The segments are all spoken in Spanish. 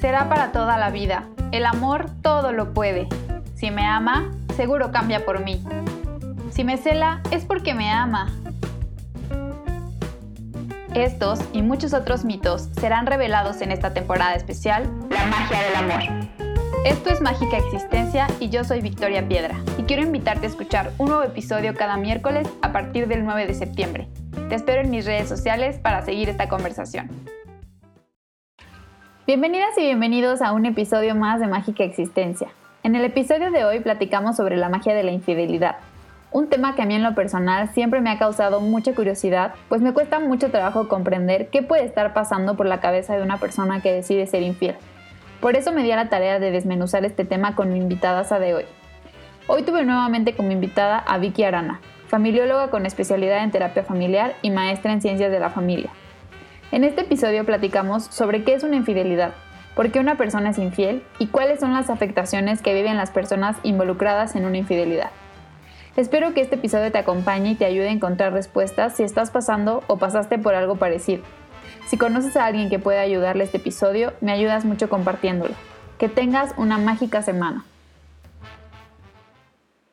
será para toda la vida. El amor todo lo puede. Si me ama, seguro cambia por mí. Si me cela, es porque me ama. Estos y muchos otros mitos serán revelados en esta temporada especial, La magia del amor. Esto es Mágica Existencia y yo soy Victoria Piedra y quiero invitarte a escuchar un nuevo episodio cada miércoles a partir del 9 de septiembre. Te espero en mis redes sociales para seguir esta conversación. Bienvenidas y bienvenidos a un episodio más de Mágica Existencia. En el episodio de hoy platicamos sobre la magia de la infidelidad, un tema que a mí en lo personal siempre me ha causado mucha curiosidad, pues me cuesta mucho trabajo comprender qué puede estar pasando por la cabeza de una persona que decide ser infiel. Por eso me di a la tarea de desmenuzar este tema con mi invitada de hoy. Hoy tuve nuevamente como invitada a Vicky Arana, familióloga con especialidad en terapia familiar y maestra en ciencias de la familia. En este episodio platicamos sobre qué es una infidelidad, por qué una persona es infiel y cuáles son las afectaciones que viven las personas involucradas en una infidelidad. Espero que este episodio te acompañe y te ayude a encontrar respuestas si estás pasando o pasaste por algo parecido. Si conoces a alguien que pueda ayudarle a este episodio, me ayudas mucho compartiéndolo. Que tengas una mágica semana.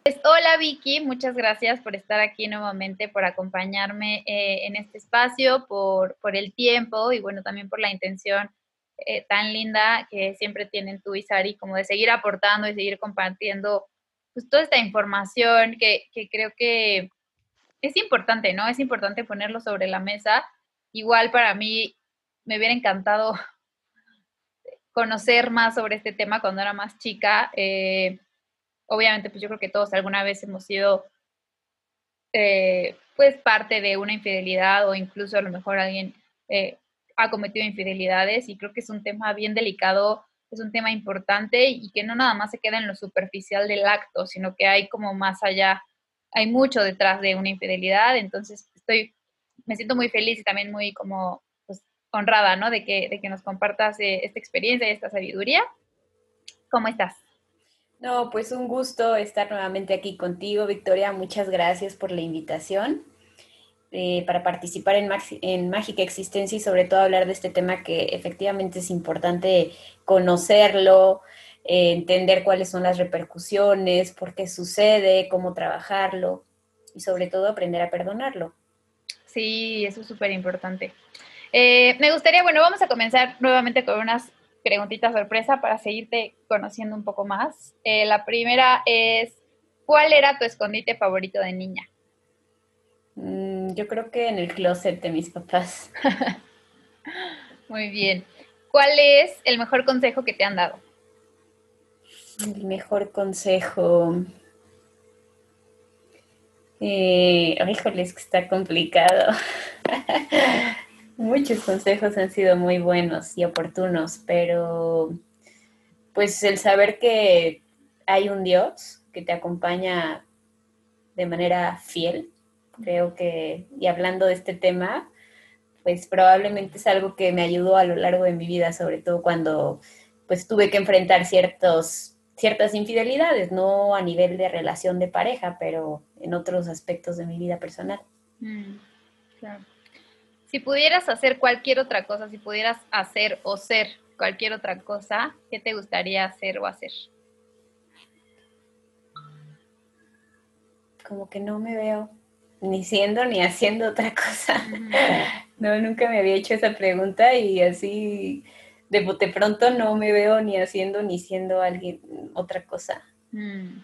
Pues, hola Vicky, muchas gracias por estar aquí nuevamente, por acompañarme eh, en este espacio, por, el tiempo y bueno, también por la intención eh, tan linda que siempre tienen tú y Sari, como de seguir aportando y seguir compartiendo pues, toda esta información que, que creo que es importante, ¿no? Es importante ponerlo sobre la mesa. Igual para mí me hubiera encantado conocer más sobre este tema cuando era más chica. Eh, obviamente, pues yo creo que todos alguna vez hemos sido, eh, pues, parte de una infidelidad o incluso a lo mejor alguien eh, ha cometido infidelidades y creo que es un tema bien delicado, es un tema importante y que no nada más se queda en lo superficial del acto, sino que hay como más allá, hay mucho detrás de una infidelidad, entonces estoy, me siento muy feliz y también muy como pues, honrada, ¿no? De que, de que nos compartas eh, esta experiencia y esta sabiduría. ¿Cómo estás? No, pues un gusto estar nuevamente aquí contigo, Victoria. Muchas gracias por la invitación eh, para participar en, Mágica Existencia y sobre todo hablar de este tema que efectivamente es importante conocerlo, eh, entender cuáles son las repercusiones, por qué sucede, cómo trabajarlo y sobre todo aprender a perdonarlo. Sí, eso es súper importante. Eh, me gustaría, bueno, vamos a comenzar nuevamente con unas preguntita sorpresa para seguirte conociendo un poco más. Eh, la primera es, ¿cuál era tu escondite favorito de niña? Mm, yo creo que en el closet de mis papás. Muy bien. ¿Cuál es el mejor consejo que te han dado? El mejor consejo. Eh, híjole, es que está complicado. Muchos consejos han sido muy buenos y oportunos, pero pues el saber que hay un Dios que te acompaña de manera fiel, creo que, y hablando de este tema, pues probablemente es algo que me ayudó a lo largo de mi vida, sobre todo cuando pues tuve que enfrentar ciertos, ciertas infidelidades, no a nivel de relación de pareja, pero en otros aspectos de mi vida personal. Mm, claro. Si pudieras hacer cualquier otra cosa, si pudieras hacer o ser cualquier otra cosa, ¿qué te gustaría hacer o hacer? Como que no me veo ni siendo ni haciendo otra cosa. No, nunca me había hecho esa pregunta y así de bote pronto no me veo ni haciendo ni siendo alguien otra cosa. Mm.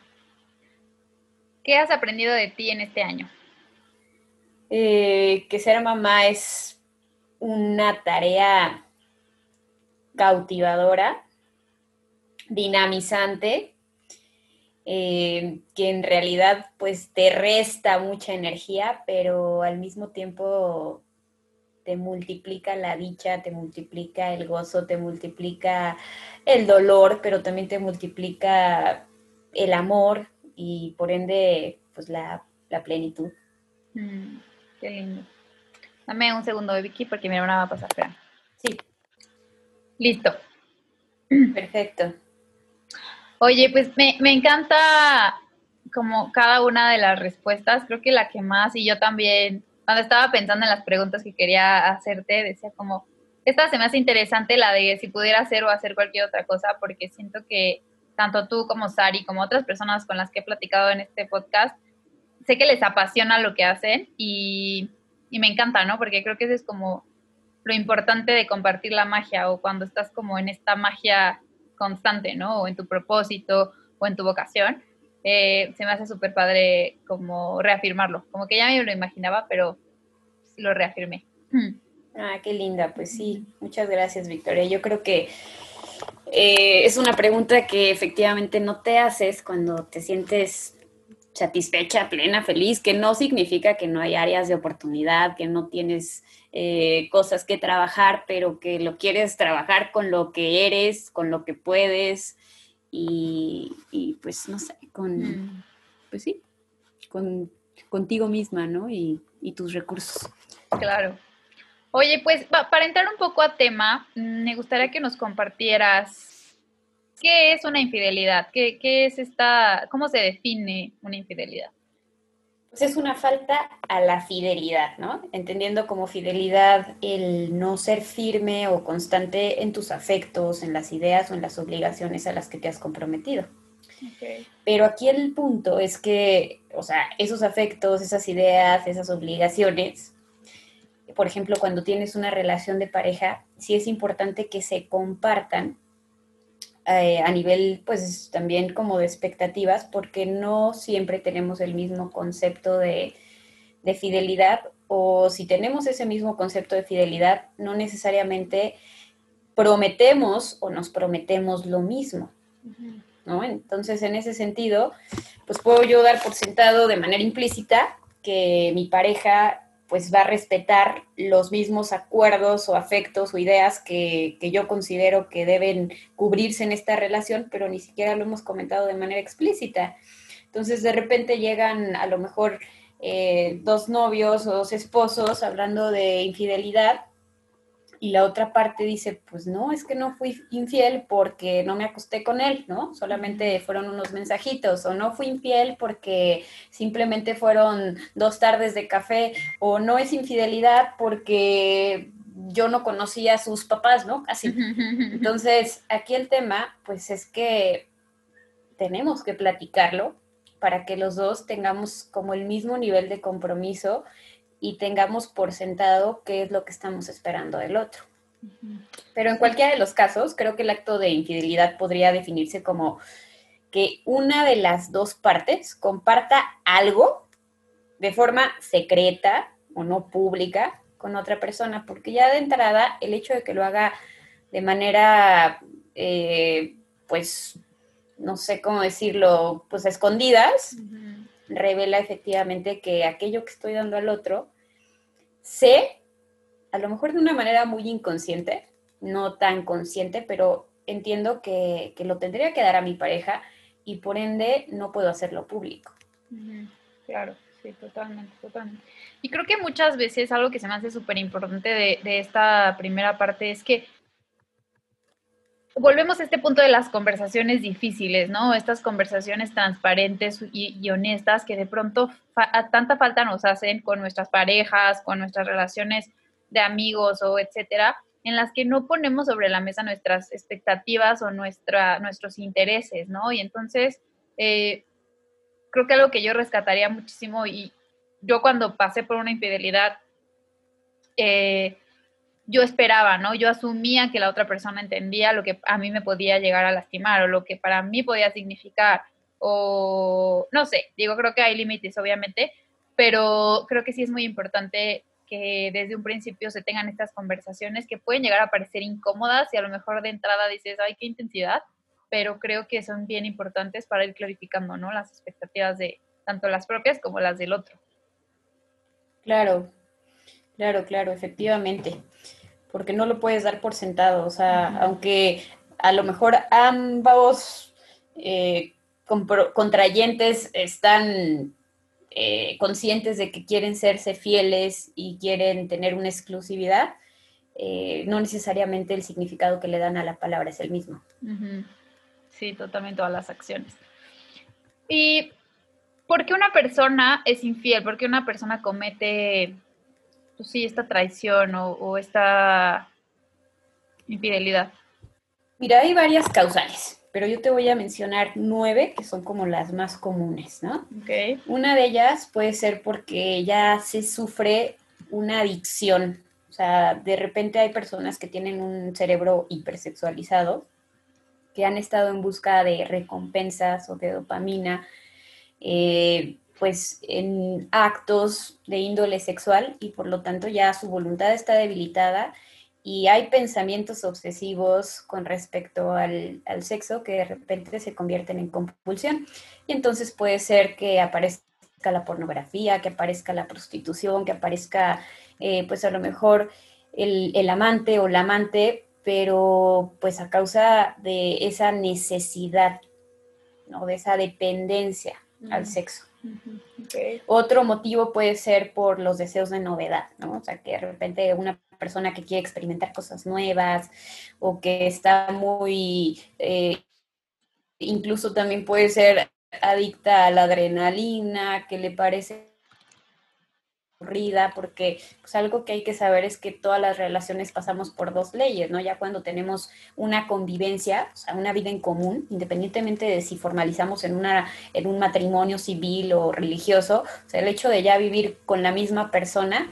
¿Qué has aprendido de ti en este año? Eh, que ser mamá es una tarea cautivadora, dinamizante, eh, que en realidad pues te resta mucha energía, pero al mismo tiempo te multiplica la dicha, te multiplica el gozo, te multiplica el dolor, pero también te multiplica el amor y por ende pues la, plenitud. Mm. Qué lindo. Dame un segundo, Vicky, porque mi hermana va a pasar. Espera. Sí. Listo. Perfecto. Oye, pues me, me encanta como cada una de las respuestas. Creo que la que más, y yo también, cuando estaba pensando en las preguntas que quería hacerte, decía como, esta se me hace interesante la de si pudiera hacer o hacer cualquier otra cosa, porque siento que tanto tú como Sari, como otras personas con las que he platicado en este podcast, sé que les apasiona lo que hacen y, y me encanta, ¿no? Porque creo que eso es como lo importante de compartir la magia o cuando estás como en esta magia constante, ¿no? O en tu propósito o en tu vocación, eh, se me hace súper padre como reafirmarlo. Como que ya me lo imaginaba, pero lo reafirmé. Ah, qué linda, pues sí, muchas gracias Victoria. Yo creo que eh, es una pregunta que efectivamente no te haces cuando te sientes satisfecha, plena, feliz, que no significa que no hay áreas de oportunidad, que no tienes eh, cosas que trabajar, pero que lo quieres trabajar con lo que eres, con lo que puedes y, pues no sé, con, mm. pues sí, con, contigo misma, ¿no? Y, y tus recursos. Claro. Oye, pues para entrar un poco a tema, mm, me gustaría que nos compartieras qué es una infidelidad, qué, qué es esta, cómo se define una infidelidad. Pues es una falta a la fidelidad, ¿no? Entendiendo como fidelidad el no ser firme o constante en tus afectos, en las ideas o en las obligaciones a las que te has comprometido. Pero aquí el punto es que, o sea, esos afectos, esas ideas, esas obligaciones, por ejemplo, cuando tienes una relación de pareja, sí es importante que se compartan eh, a nivel, pues también como de expectativas, porque no siempre tenemos el mismo concepto de, fidelidad o si tenemos ese mismo concepto de fidelidad, no necesariamente prometemos o nos prometemos lo mismo. ¿no? Entonces, en ese sentido, pues puedo yo dar por sentado de manera implícita que mi pareja pues va a respetar los mismos acuerdos o afectos o ideas que, yo considero que deben cubrirse en esta relación, pero ni siquiera lo hemos comentado de manera explícita. Entonces de repente llegan a lo mejor eh, dos novios o dos esposos hablando de infidelidad y la otra parte dice, pues no, es que no fui infiel porque no me acosté con él, ¿no? Solamente fueron unos mensajitos, o no fui infiel porque simplemente fueron dos tardes de café, o no es infidelidad porque yo no conocía a sus papás, ¿no? Así. Entonces, aquí el tema, pues es que tenemos que platicarlo para que los dos tengamos como el mismo nivel de compromiso y tengamos por sentado qué es lo que estamos esperando del otro. Pero en cualquiera de los casos, creo que el acto de infidelidad podría definirse como que una de las dos partes comparta algo de forma secreta o no pública con otra persona, porque ya de entrada el hecho de que lo haga de manera, eh, pues, no sé cómo decirlo, pues a escondidas, revela efectivamente que aquello que estoy dando al otro, sé, a lo mejor de una manera muy inconsciente, no tan consciente, pero entiendo que, lo tendría que dar a mi pareja y por ende no puedo hacerlo público. Claro, sí, totalmente, totalmente. Y creo que muchas veces algo que se me hace súper importante de, de esta primera parte es que volvemos a este punto de las conversaciones difíciles, ¿no? Estas conversaciones transparentes y, honestas que de pronto tanta falta nos hacen con nuestras parejas, con nuestras relaciones de amigos o etcétera, en las que no ponemos sobre la mesa nuestras expectativas o nuestra, nuestros intereses, ¿no? Y entonces, eh, creo que algo que yo rescataría muchísimo y yo cuando pasé por una infidelidad, eh, yo esperaba, ¿no? Yo asumía que la otra persona entendía lo que a mí me podía llegar a lastimar o lo que para mí podía significar o no sé, digo, creo que hay límites obviamente, pero creo que sí es muy importante que desde un principio se tengan estas conversaciones que pueden llegar a parecer incómodas y a lo mejor de entrada dices, ay, qué intensidad, pero creo que son bien importantes para ir clarificando, ¿no? Las expectativas de tanto las propias como las del otro. Claro, claro, claro, efectivamente porque no lo puedes dar por sentado. O sea, aunque a lo mejor ambos eh, contrayentes están eh, conscientes de que quieren serse fieles y quieren tener una exclusividad, eh, no necesariamente el significado que le dan a la palabra es el mismo. Sí, totalmente todas las acciones. ¿Y por qué una persona es infiel? ¿Por qué una persona comete pues sí, esta traición o, esta infidelidad? Mira, hay varias causales, pero yo te voy a mencionar nueve que son como las más comunes, ¿no? Okay. Una de ellas puede ser porque ya se sufre una adicción. O sea, de repente hay personas que tienen un cerebro hipersexualizado, que han estado en busca de recompensas o de dopamina, eh, pues en actos de índole sexual y por lo tanto ya su voluntad está debilitada y hay pensamientos obsesivos con respecto al, sexo que de repente se convierten en compulsión. Y entonces puede ser que aparezca la pornografía, que aparezca la prostitución, que aparezca eh, pues a lo mejor el, el amante o la amante, pero pues a causa de esa necesidad, ¿no? de esa dependencia al sexo. Otro motivo puede ser por los deseos de novedad, ¿no? O sea, que de repente una persona que quiere experimentar cosas nuevas o que está muy, eh, incluso también puede ser adicta a la adrenalina, que le parece porque pues algo que hay que saber es que todas las relaciones pasamos por dos leyes, ¿no? Ya cuando tenemos una convivencia, o sea, una vida en común, independientemente de si formalizamos en, una, en un matrimonio civil o religioso, o sea, el hecho de ya vivir con la misma persona,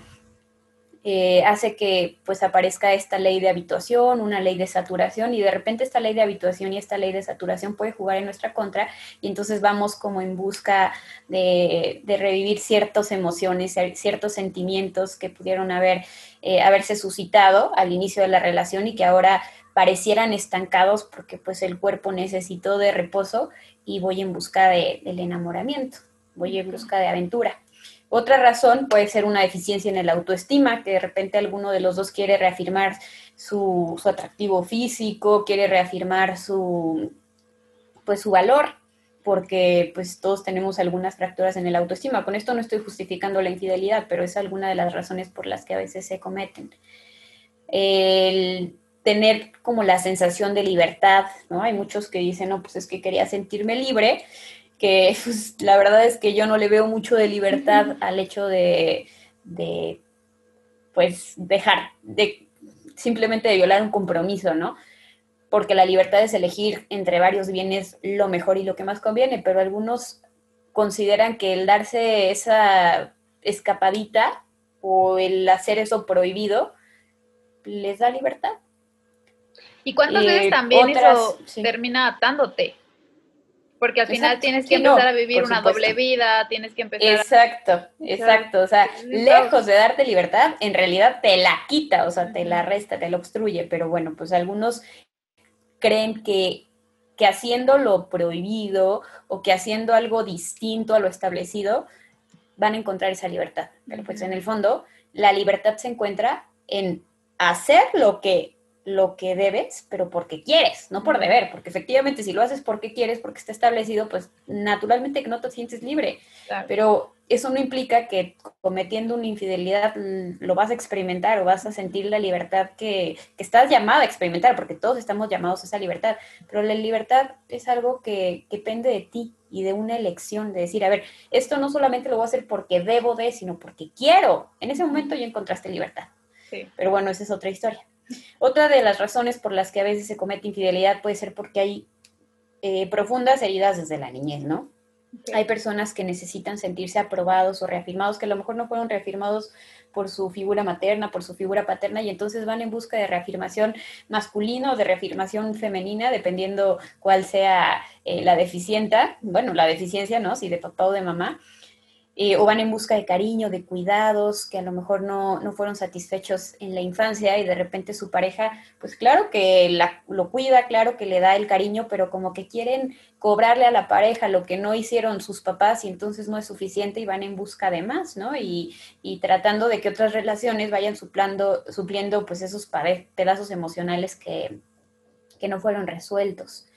eh, hace que pues aparezca esta ley de habituación, una ley de saturación y de repente esta ley de habituación y esta ley de saturación puede jugar en nuestra contra y entonces vamos como en busca de, revivir ciertas emociones, ciertos sentimientos que pudieron haber, eh, haberse suscitado al inicio de la relación y que ahora parecieran estancados porque pues el cuerpo necesitó de reposo y voy en busca de, del enamoramiento, voy en busca de aventura. Otra razón puede ser una deficiencia en el autoestima, que de repente alguno de los dos quiere reafirmar su, atractivo físico, quiere reafirmar su, pues, su valor, porque pues todos tenemos algunas fracturas en el autoestima. Con esto no estoy justificando la infidelidad, pero es alguna de las razones por las que a veces se cometen. El tener como la sensación de libertad, ¿no? Hay muchos que dicen, no, pues es que quería sentirme libre, que pues, la verdad es que yo no le veo mucho de libertad al hecho de, de, pues, dejar, de simplemente de violar un compromiso, ¿no? Porque la libertad es elegir entre varios bienes lo mejor y lo que más conviene, pero algunos consideran que el darse esa escapadita o el hacer eso prohibido les da libertad. ¿Y cuántas veces eh, también eso termina atándote? Porque al final tienes que empezar a vivir una doble vida, tienes que empezar Exacto, exacto. O sea, lejos de darte libertad, en realidad te la quita, o sea, te la resta, te la obstruye. Pero bueno, pues algunos creen que, que haciendo lo prohibido o que haciendo algo distinto a lo establecido, van a encontrar esa libertad. Pero pues en el fondo, la libertad se encuentra en hacer lo que lo que debes, pero porque quieres, no por deber, porque efectivamente si lo haces porque quieres, porque está establecido, pues naturalmente que no te sientes libre. Pero eso no implica que cometiendo una infidelidad lo vas a experimentar o vas a sentir la libertad que, que estás llamada a experimentar, porque todos estamos llamados a esa libertad. Pero la libertad es algo que, que depende de ti y de una elección, de decir, a ver, esto no solamente lo voy a hacer porque debo de, sino porque quiero. En ese momento ya encontraste libertad. Pero bueno, esa es otra historia. Otra de las razones por las que a veces se comete infidelidad puede ser porque hay eh, profundas heridas desde la niñez, ¿no? Hay personas que necesitan sentirse aprobados o reafirmados, que a lo mejor no fueron reafirmados por su figura materna, por su figura paterna, y entonces van en busca de reafirmación masculina o de reafirmación femenina, dependiendo cuál sea eh, la deficienta, bueno, la deficiencia, ¿no? Si de papá o de mamá. Eh, o van en busca de cariño, de cuidados, que a lo mejor no, fueron satisfechos en la infancia y de repente su pareja, pues claro que la, lo cuida, claro que le da el cariño, pero como que quieren cobrarle a la pareja lo que no hicieron sus papás y entonces no es suficiente y van en busca de más, ¿no? Y, y tratando de que otras relaciones vayan suplando, supliendo pues esos pedazos emocionales que, que no fueron resueltos.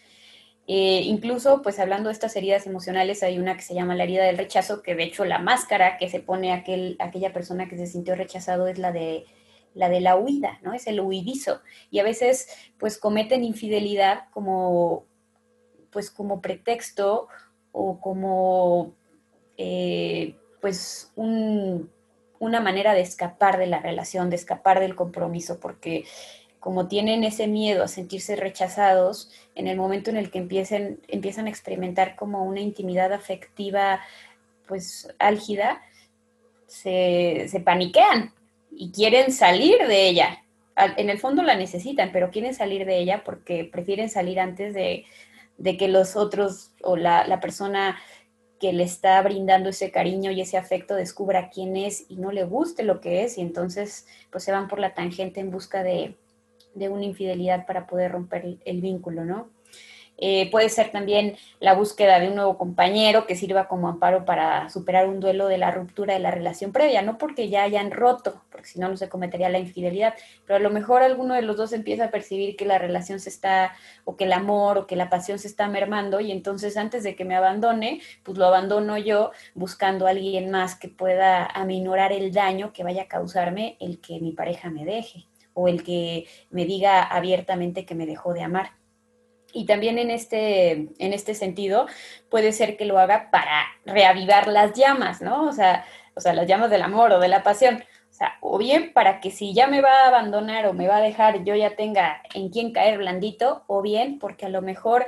Eh, incluso, pues hablando de estas heridas emocionales, hay una que se llama la herida del rechazo, que de hecho la máscara que se pone aquel, aquella persona que se sintió rechazado es la de la de la huida, ¿no? Es el huidizo. Y a veces, pues cometen infidelidad como, pues como pretexto o como, eh, pues una manera de escapar de la relación, de escapar del compromiso, porque como tienen ese miedo a sentirse rechazados, en el momento en el que empiecen, empiezan a experimentar como una intimidad afectiva, pues álgida, se, se paniquean y quieren salir de ella. En el fondo la necesitan, pero quieren salir de ella porque prefieren salir antes de, de que los otros o la, la persona que le está brindando ese cariño y ese afecto descubra quién es y no le guste lo que es y entonces pues se van por la tangente en busca de, de una infidelidad para poder romper el, vínculo, ¿no? Eh, puede ser también la búsqueda de un nuevo compañero que sirva como amparo para superar un duelo de la ruptura de la relación previa, no porque ya hayan roto, porque si no, no se cometería la infidelidad, pero a lo mejor alguno de los dos empieza a percibir que la relación se está, o que el amor, o que la pasión se está mermando, y entonces antes de que me abandone, pues lo abandono yo buscando a alguien más que pueda aminorar el daño que vaya a causarme el que mi pareja me deje o el que me diga abiertamente que me dejó de amar. Y también en este, en este sentido puede ser que lo haga para reavivar las llamas, ¿no? O sea, o sea, las llamas del amor o de la pasión. O sea, o bien para que si ya me va a abandonar o me va a dejar, yo ya tenga en quién caer blandito, o bien porque a lo mejor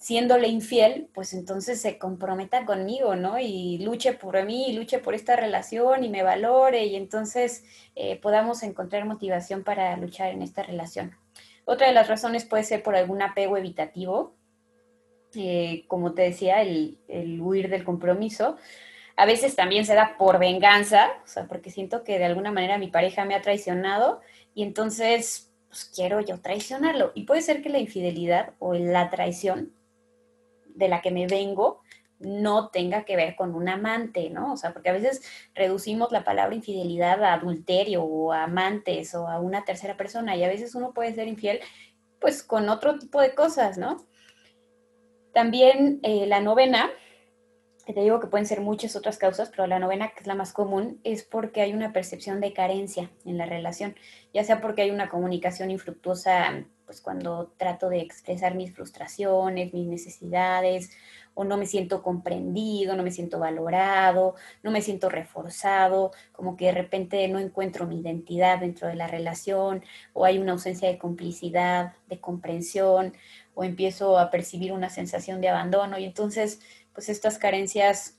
siéndole infiel, pues entonces se comprometa conmigo, ¿no? Y luche por mí, y luche por esta relación y me valore y entonces eh, podamos encontrar motivación para luchar en esta relación. Otra de las razones puede ser por algún apego evitativo, eh, como te decía, el, el, huir del compromiso. A veces también se da por venganza, o sea, porque siento que de alguna manera mi pareja me ha traicionado y entonces pues, quiero yo traicionarlo. Y puede ser que la infidelidad o la traición de la que me vengo no tenga que ver con un amante, ¿no? O sea, porque a veces reducimos la palabra infidelidad a adulterio o a amantes o a una tercera persona y a veces uno puede ser infiel pues con otro tipo de cosas, ¿no? También eh, la novena, te digo que pueden ser muchas otras causas, pero la novena, que es la más común, es porque hay una percepción de carencia en la relación, ya sea porque hay una comunicación infructuosa pues cuando trato de expresar mis frustraciones, mis necesidades, o no me siento comprendido, no me siento valorado, no me siento reforzado, como que de repente no encuentro mi identidad dentro de la relación, o hay una ausencia de complicidad, de comprensión, o empiezo a percibir una sensación de abandono, y entonces, pues estas carencias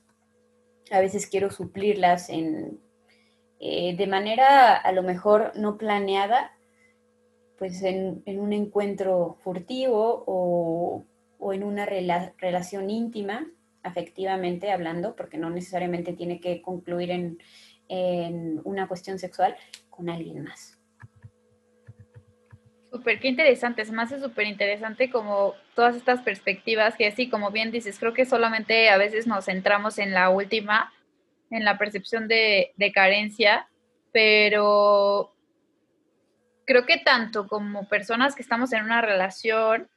a veces quiero suplirlas en, eh, de manera a lo mejor no planeada, pues en, un encuentro furtivo o, en una relación íntima, afectivamente hablando, porque no necesariamente tiene que concluir en, una cuestión sexual con alguien más. Súper, qué interesante, se me hace súper interesante como todas estas perspectivas que así, como bien dices, creo que solamente a veces nos centramos en la última, en la percepción de, de carencia, pero creo que tanto como personas que estamos en una relación,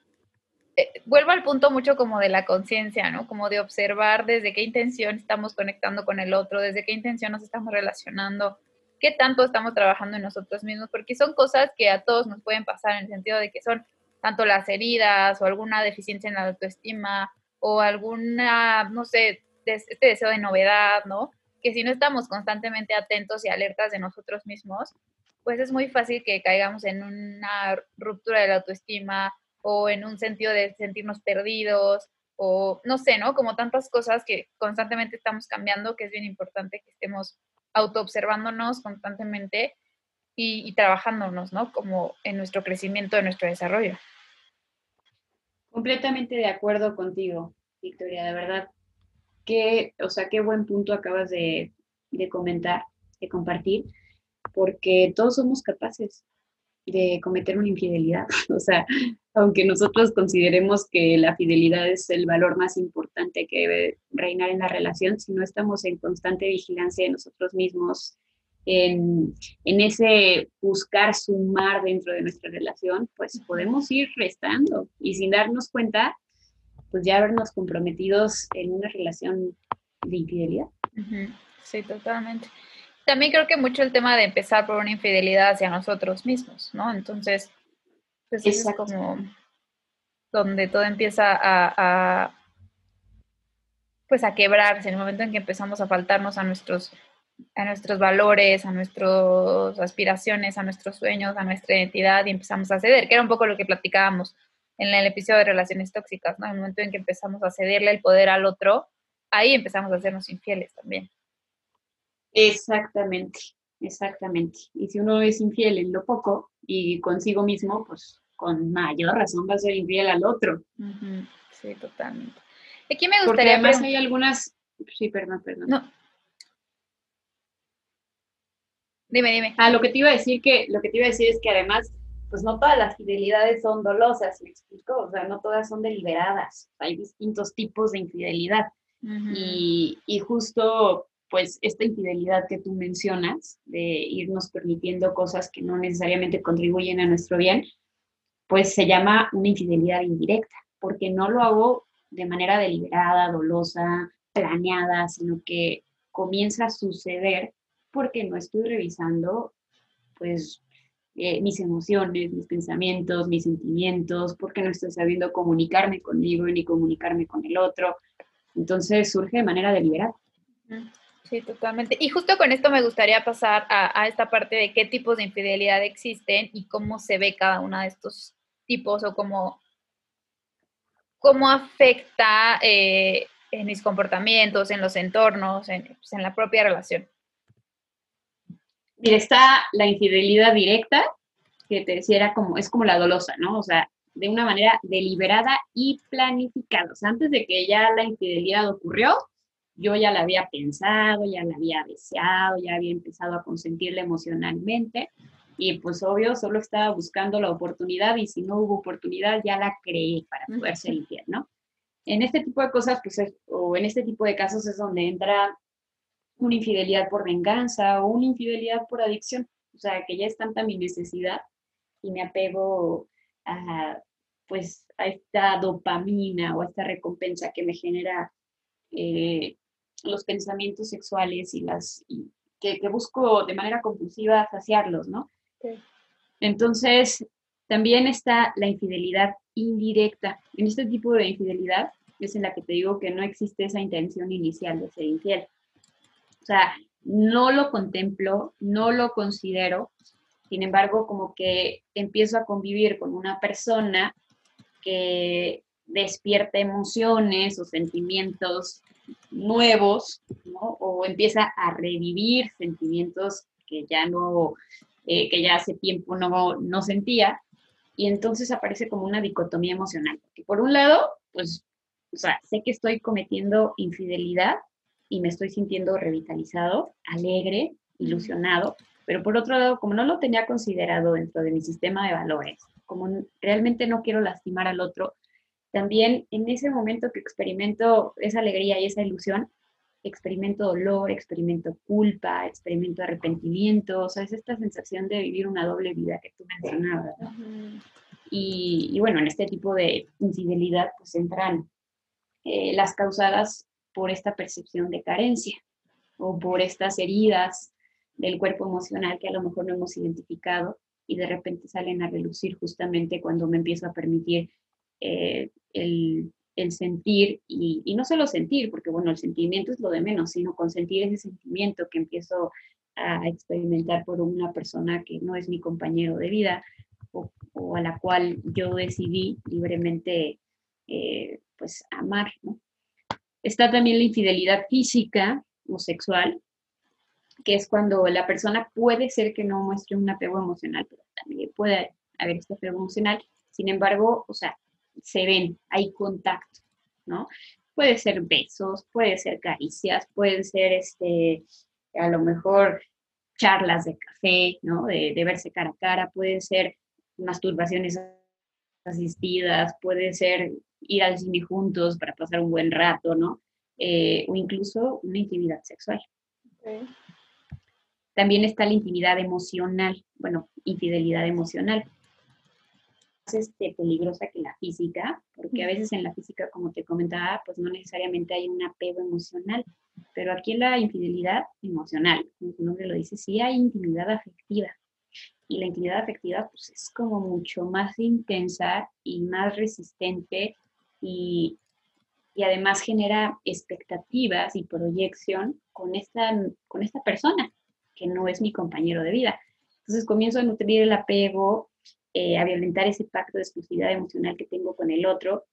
eh, vuelvo al punto mucho como de la conciencia, ¿no? Como de observar desde qué intención estamos conectando con el otro, desde qué intención nos estamos relacionando, qué tanto estamos trabajando en nosotros mismos, porque son cosas que a todos nos pueden pasar en el sentido de que son tanto las heridas o alguna deficiencia en la autoestima o alguna, no sé, este deseo de novedad, ¿no? Que si no estamos constantemente atentos y alertas de nosotros mismos, pues es muy fácil que caigamos en una ruptura de la autoestima o en un sentido de sentirnos perdidos o no sé, ¿no? Como tantas cosas que constantemente estamos cambiando, que es bien importante que estemos autoobservándonos constantemente y, y trabajándonos, ¿no? Como en nuestro crecimiento, en nuestro desarrollo. Completamente de acuerdo contigo, Victoria, de verdad. Qué, o sea, qué buen punto acabas de, de comentar, de compartir porque todos somos capaces de cometer una infidelidad. O sea, aunque nosotros consideremos que la fidelidad es el valor más importante que debe reinar en la relación, si no estamos en constante vigilancia de nosotros mismos, en, en ese buscar sumar dentro de nuestra relación, pues podemos ir restando y sin darnos cuenta, pues ya habernos comprometidos en una relación de infidelidad. Sí, totalmente. También creo que mucho el tema de empezar por una infidelidad hacia nosotros mismos, ¿no? Entonces, pues es como donde todo empieza a, pues a quebrarse, en el momento en que empezamos a faltarnos a nuestros a nuestros valores, a nuestras aspiraciones, a nuestros sueños, a nuestra identidad y empezamos a ceder, que era un poco lo que platicábamos en el episodio de relaciones tóxicas, ¿no? En el momento en que empezamos a cederle el poder al otro, ahí empezamos a hacernos infieles también. Exactamente, exactamente. Y si uno es infiel en lo poco y consigo mismo, pues con mayor razón va a ser infiel al otro. Sí, totalmente. Aquí me gustaría... Porque además hay algunas... Sí, perdón, perdón. No. Dime, dime. Ah, lo que te iba a decir que, lo que te iba a decir es que además, pues no todas las fidelidades son dolosas, ¿me explico? O sea, no todas son deliberadas. Hay distintos tipos de infidelidad. y, y justo pues esta infidelidad que tú mencionas, de irnos permitiendo cosas que no necesariamente contribuyen a nuestro bien, pues se llama una infidelidad indirecta, porque no lo hago de manera deliberada, dolosa, planeada, sino que comienza a suceder porque no estoy revisando, pues, eh, mis emociones, mis pensamientos, mis sentimientos, porque no estoy sabiendo comunicarme conmigo ni comunicarme con el otro. Entonces surge de manera deliberada. Sí, totalmente. Y justo con esto me gustaría pasar a, esta parte de qué tipos de infidelidad existen y cómo se ve cada uno de estos tipos o cómo, cómo afecta eh, en mis comportamientos, en los entornos, en, pues, en la propia relación. Mira, está la infidelidad directa, que te decía, era como, es como la dolosa, ¿no? O sea, de una manera deliberada y planificada. O sea, antes de que ya la infidelidad ocurrió, yo ya la había pensado, ya la había deseado, ya había empezado a consentirla emocionalmente y pues obvio solo estaba buscando la oportunidad y si no hubo oportunidad ya la creé para poder ser infiel, ¿no? En este tipo de cosas, pues, o en este tipo de casos es donde entra una infidelidad por venganza o una infidelidad por adicción, o sea, que ya es tanta mi necesidad y me apego a, pues, a esta dopamina o a esta recompensa que me genera eh, los pensamientos sexuales y las que, busco de manera compulsiva saciarlos, ¿no? Entonces, también está la infidelidad indirecta. En este tipo de infidelidad es en la que te digo que no existe esa intención inicial de ser infiel. O sea, no lo contemplo, no lo considero, sin embargo, como que empiezo a convivir con una persona que despierta emociones o sentimientos nuevos, ¿no? O empieza a revivir sentimientos que ya no, eh, que ya hace tiempo no, no sentía, y entonces aparece como una dicotomía emocional. Que por un lado, pues, o sea, sé que estoy cometiendo infidelidad y me estoy sintiendo revitalizado, alegre, ilusionado, pero por otro lado, como no lo tenía considerado dentro de mi sistema de valores, como realmente no quiero lastimar al otro, también en ese momento que experimento esa alegría y esa ilusión, experimento dolor, experimento culpa, experimento arrepentimiento, o sea, es esta sensación de vivir una doble vida que tú mencionabas. y, bueno, en este tipo de infidelidad pues entran eh, las causadas por esta percepción de carencia o por estas heridas del cuerpo emocional que a lo mejor no hemos identificado y de repente salen a relucir justamente cuando me empiezo a permitir eh, el, sentir, y, no solo sentir, porque bueno, el sentimiento es lo de menos, sino consentir ese sentimiento que empiezo a experimentar por una persona que no es mi compañero de vida o, a la cual yo decidí libremente eh, pues amar. Está también la infidelidad física o sexual, que es cuando la persona puede ser que no muestre un apego emocional, pero también puede haber este apego emocional. Sin embargo, o sea, se ven, hay contacto, ¿no? Puede ser besos, puede ser caricias, pueden ser, este, a lo mejor, charlas de café, ¿no? De, verse cara a cara, pueden ser masturbaciones asistidas, puede ser ir al cine juntos para pasar un buen rato, ¿no? Eh, o incluso una intimidad sexual. También está la intimidad emocional, bueno, infidelidad emocional, este, peligrosa que la física, porque a veces en la física, como te comentaba, pues no necesariamente hay un apego emocional, pero aquí en la infidelidad emocional, como su nombre lo dice, sí hay intimidad afectiva. Y la intimidad afectiva pues es como mucho más intensa y más resistente y y además genera expectativas y proyección con esta, con esta persona que no es mi compañero de vida. Entonces comienzo a nutrir el apego, eh, a violentar ese pacto de exclusividad emocional que tengo con el otro.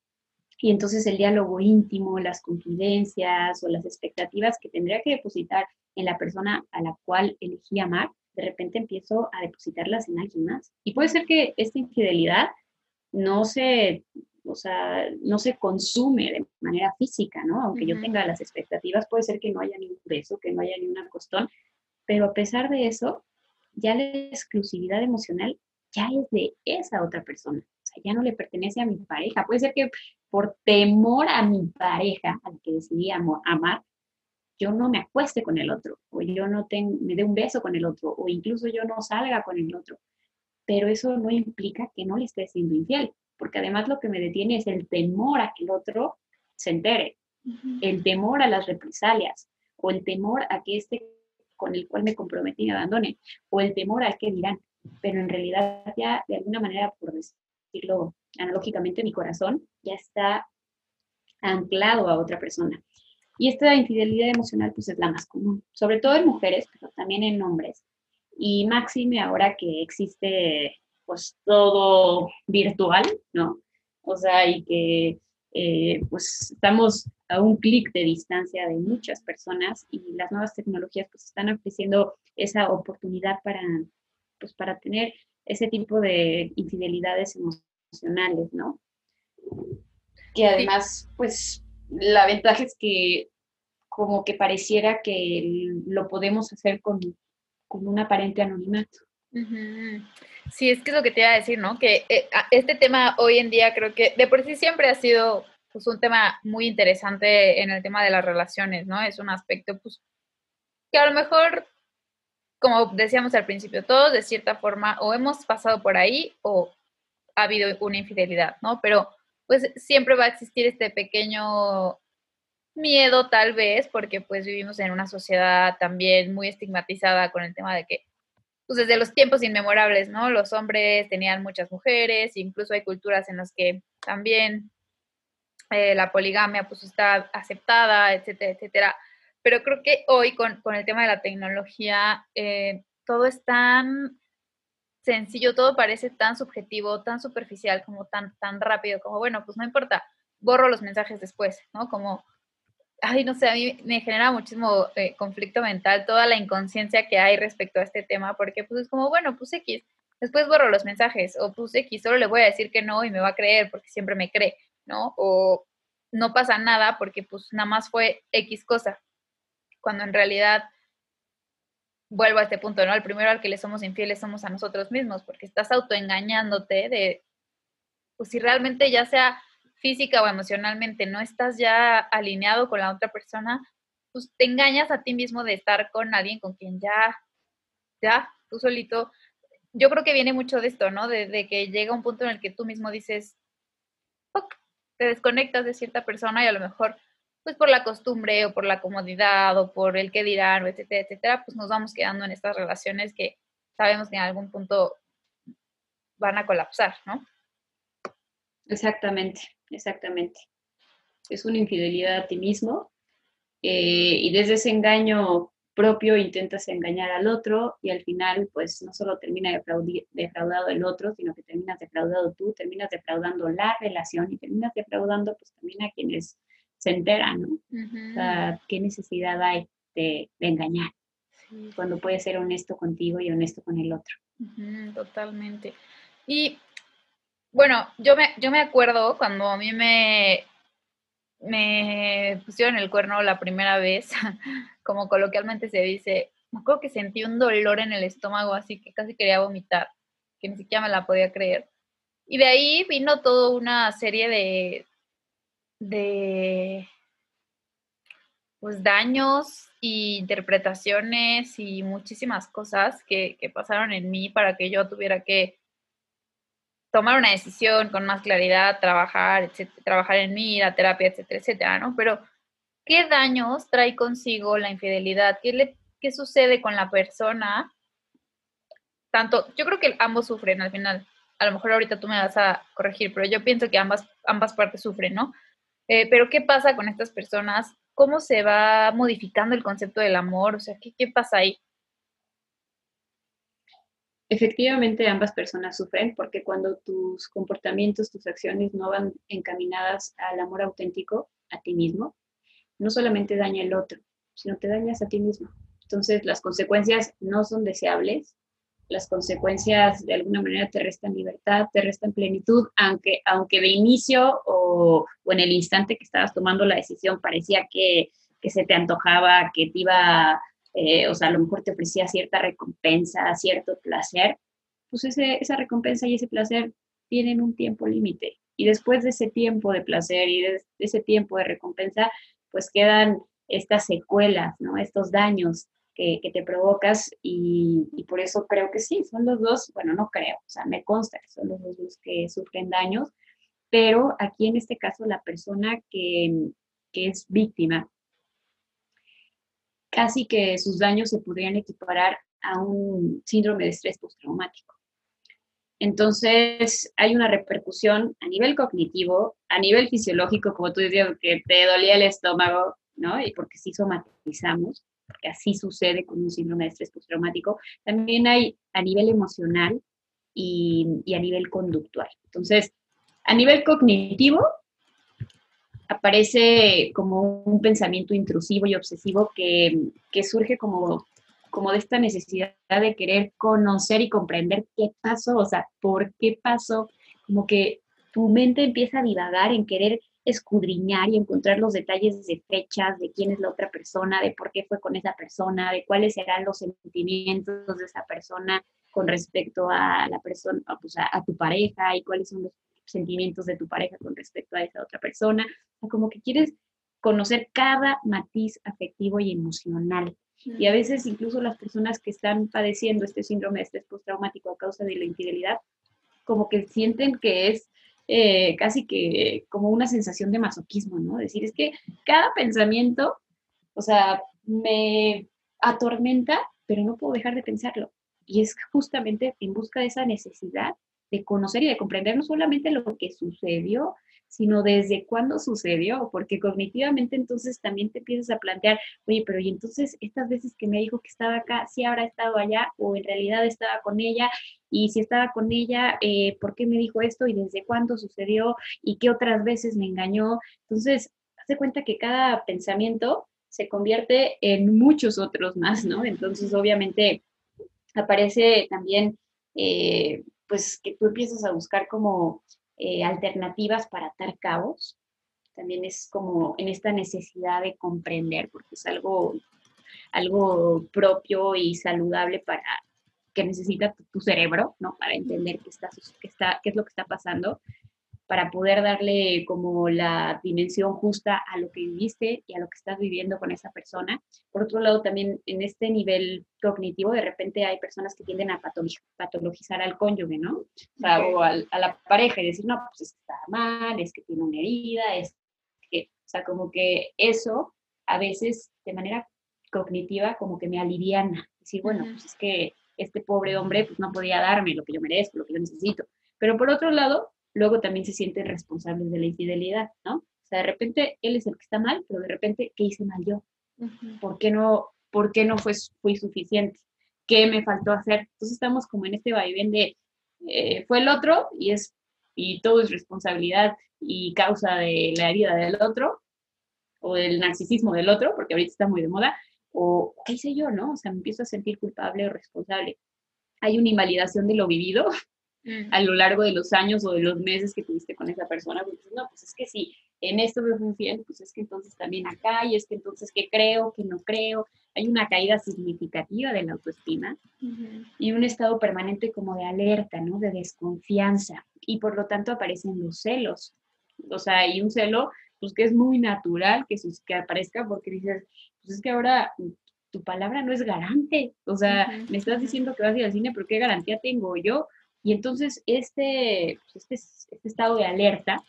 Y entonces el diálogo íntimo, las confidencias o las expectativas que tendría que depositar en la persona a la cual elegí amar, de repente empiezo a depositarlas en alguien más. Y puede ser que esta infidelidad no se, o sea, no se consume de manera física, ¿no? Aunque yo tenga las expectativas, puede ser que no haya ni un beso, que no haya ni una costón, pero a pesar de eso, ya la exclusividad emocional ya es de esa otra persona, o sea, ya no le pertenece a mi pareja. Puede ser que por temor a mi pareja, a la que decidí amar, yo no me acueste con el otro, o yo no me dé un beso con el otro, o incluso yo no salga con el otro. Pero eso no implica que no le esté siendo infiel, porque además lo que me detiene es el temor a que el otro se entere, el temor a las represalias, o el temor a que este con el cual me comprometí me abandone, o el temor al que dirán. Pero en realidad ya de alguna manera, por decirlo analógicamente, mi corazón ya está anclado a otra persona. Y esta infidelidad emocional pues es la más común, sobre todo en mujeres, pero también en hombres. Y máxime ahora que existe pues todo virtual, ¿no? O sea, y que eh, pues estamos a un clic de distancia de muchas personas y las nuevas tecnologías pues están ofreciendo esa oportunidad para, pues, para tener ese tipo de infidelidades emocionales, ¿no? Que además, pues la ventaja es que como que pareciera que lo podemos hacer con, un aparente anonimato. Sí, es que es lo que te iba a decir, ¿no? Que eh, este tema hoy en día creo que de por sí siempre ha sido pues, un tema muy interesante en el tema de las relaciones, ¿no? Es un aspecto, pues, que a lo mejor, como decíamos al principio, todos de cierta forma o hemos pasado por ahí o ha habido una infidelidad, ¿no? Pero pues siempre va a existir este pequeño miedo tal vez, porque pues vivimos en una sociedad también muy estigmatizada con el tema de que, pues desde los tiempos inmemorables, ¿no? Los hombres tenían muchas mujeres, incluso hay culturas en las que también eh, la poligamia pues está aceptada, etcétera, etcétera. Pero creo que hoy con, el tema de la tecnología, eh, todo es tan sencillo, todo parece tan subjetivo, tan superficial, como tan, tan rápido, como bueno, pues no importa, borro los mensajes después, ¿no? Como ay, no sé, a mí me genera muchísimo eh, conflicto mental toda la inconsciencia que hay respecto a este tema, porque pues es como, bueno, pues X, después borro los mensajes, o pues X, solo le voy a decir que no y me va a creer porque siempre me cree, ¿no? O no pasa nada porque pues nada más fue X cosa, cuando en realidad vuelvo a este punto, ¿no? El primero al que le somos infieles somos a nosotros mismos, porque estás autoengañándote de, pues si realmente ya sea física o emocionalmente no estás ya alineado con la otra persona, pues te engañas a ti mismo de estar con alguien con quien ya, ya, tú solito. Yo creo que viene mucho de esto, ¿no? De, que llega un punto en el que tú mismo dices, te desconectas de cierta persona y a lo mejor, pues por la costumbre o por la comodidad o por el que dirán, etcétera, etcétera, pues nos vamos quedando en estas relaciones que sabemos que en algún punto van a colapsar, ¿no? Exactamente exactamente. Es una infidelidad a ti mismo eh, y desde ese engaño propio intentas engañar al otro y al final pues no solo termina defraudado el otro, sino que terminas defraudado tú, terminas defraudando la relación y terminas defraudando pues también a quienes se enteran, ¿no? O sea, ¿qué necesidad hay de, engañar? Cuando puedes ser honesto contigo y honesto con el otro. totalmente. Y bueno, yo me, yo me acuerdo cuando a mí me, me pusieron el cuerno la primera vez, como coloquialmente se dice, me acuerdo que sentí un dolor en el estómago, así que casi quería vomitar, que ni siquiera me la podía creer. Y de ahí vino toda una serie de, de pues, daños e interpretaciones y muchísimas cosas que, que pasaron en mí para que yo tuviera que tomar una decisión con más claridad, trabajar, etcétera, trabajar en mí, la terapia, etcétera, etcétera, ¿no? Pero, ¿qué daños trae consigo la infidelidad? ¿Qué, le, qué sucede con la persona? Tanto, yo creo que ambos sufren al final. A lo mejor ahorita tú me vas a corregir, pero yo pienso que ambas, ambas partes sufren, ¿no? Eh, pero ¿qué pasa con estas personas? ¿Cómo se va modificando el concepto del amor? O sea, ¿qué, qué pasa ahí? Efectivamente, ambas personas sufren porque cuando tus comportamientos, tus acciones no van encaminadas al amor auténtico, a ti mismo, no solamente daña al otro, sino te dañas a ti mismo. Entonces, las consecuencias no son deseables, las consecuencias de alguna manera te restan libertad, te restan plenitud, aunque, aunque de inicio o, o en el instante que estabas tomando la decisión parecía que, que se te antojaba, que te iba eh, o sea, a lo mejor te ofrecía cierta recompensa, cierto placer, pues esa recompensa y ese placer tienen un tiempo límite. Y después de ese tiempo de placer y de, ese tiempo de recompensa, pues quedan estas secuelas, ¿no? Estos daños que, te provocas y, por eso creo que sí, son los dos, bueno, no creo, o sea, me consta que son los dos que sufren daños, pero aquí en este caso la persona que, que es víctima casi que sus daños se podrían equiparar a un síndrome de estrés postraumático. Entonces, hay una repercusión a nivel cognitivo, a nivel fisiológico, como tú decías, que te dolía el estómago, ¿no? Y porque sí somatizamos, porque así sucede con un síndrome de estrés postraumático. También hay a nivel emocional y, a nivel conductual. Entonces, a nivel cognitivo, aparece como un pensamiento intrusivo y obsesivo que, surge como, como de esta necesidad de querer conocer y comprender qué pasó, o sea, por qué pasó, como que tu mente empieza a divagar en querer escudriñar y encontrar los detalles de fechas, de quién es la otra persona, de por qué fue con esa persona, de cuáles serán los sentimientos de esa persona con respecto a la persona, pues a tu pareja y cuáles son los sentimientos de tu pareja con respecto a esa otra persona. O como que quieres conocer cada matiz afectivo y emocional. Y a veces incluso las personas que están padeciendo este síndrome de estrés postraumático a causa de la infidelidad, como que sienten que es eh, casi que como una sensación de masoquismo, ¿no? Decir, es que cada pensamiento, o sea, me atormenta, pero no puedo dejar de pensarlo. Y es justamente en busca de esa necesidad de conocer y de comprender no solamente lo que sucedió, sino desde cuándo sucedió, porque cognitivamente entonces también te empiezas a plantear, oye, pero y entonces estas veces que me dijo que estaba acá, si habrá estado allá o en realidad estaba con ella, y si estaba con ella, eh, ¿por qué me dijo esto y desde cuándo sucedió y qué otras veces me engañó? Entonces, hace cuenta que cada pensamiento se convierte en muchos otros más, ¿no? Entonces, obviamente, aparece también... Eh, pues que tú empiezas a buscar como eh, alternativas para atar cabos. También es como en esta necesidad de comprender, porque es algo, algo propio y saludable para que necesita tu, cerebro, ¿no? Para entender qué, está, qué, está, qué es lo que está pasando para poder darle como la dimensión justa a lo que viviste y a lo que estás viviendo con esa persona. Por otro lado, también en este nivel cognitivo, de repente hay personas que tienden a patologizar al cónyuge, ¿no? O, sea, o a, la pareja y decir, no, pues es que está mal, es que tiene una herida, es que, o sea, como que eso a veces de manera cognitiva como que me aliviana. Decir, bueno, pues es que este pobre hombre pues no podía darme lo que yo merezco, lo que yo necesito. Pero por otro lado, luego también se sienten responsables de la infidelidad, ¿no? O sea, de repente él es el que está mal, pero de repente, ¿qué hice mal yo? ¿Por qué no, por qué no fue, fui suficiente? ¿Qué me faltó hacer? Entonces estamos como en este vaivén de, eh, fue el otro y, es, y todo es responsabilidad y causa de la herida del otro o del narcisismo del otro, porque ahorita está muy de moda, o qué hice yo, ¿no? O sea, me empiezo a sentir culpable o responsable. Hay una invalidación de lo vivido a lo largo de los años o de los meses que tuviste con esa persona, pues no, pues es que si en esto me fui bien, pues es que entonces también acá, y es que entonces que creo, que no creo, hay una caída significativa de la autoestima y un estado permanente como de alerta, ¿no? De desconfianza, y por lo tanto aparecen los celos, o sea, hay un celo, pues que es muy natural que, que aparezca porque dices, pues es que ahora tu palabra no es garante, o sea, me estás diciendo que vas a ir al cine, pero ¿qué garantía tengo yo? Y entonces este, pues, este, este, estado de alerta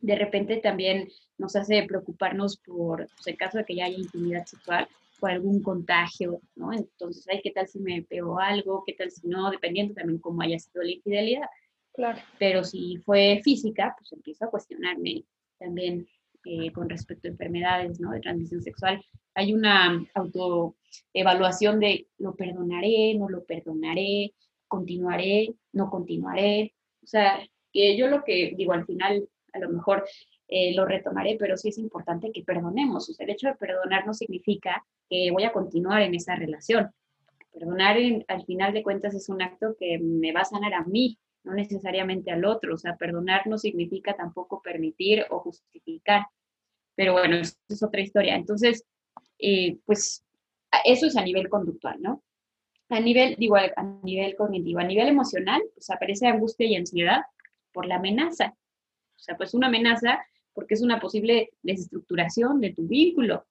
de repente también nos hace preocuparnos por, pues, el caso de que ya haya intimidad sexual, por algún contagio, ¿no? Entonces, ay, ¿qué tal si me pegó algo? ¿Qué tal si no? Dependiendo también cómo haya sido la infidelidad. Claro. Pero si fue física, pues empiezo a cuestionarme también eh, con respecto a enfermedades ¿no? de transmisión sexual. Hay una autoevaluación de lo perdonaré, no lo perdonaré, continuaré, no continuaré. O sea, que yo lo que digo al final, a lo mejor eh, lo retomaré, pero sí es importante que perdonemos. O sea, el hecho de perdonar no significa que voy a continuar en esa relación. Perdonar al final de cuentas es un acto que me va a sanar a mí, no necesariamente al otro. O sea, perdonar no significa tampoco permitir o justificar. Pero bueno, es otra historia. Entonces, eh, pues eso es a nivel conductual, ¿no? A nivel, digo, a nivel cognitivo, a nivel emocional, pues aparece angustia y ansiedad por la amenaza. O sea, pues una amenaza porque es una posible desestructuración de tu vínculo.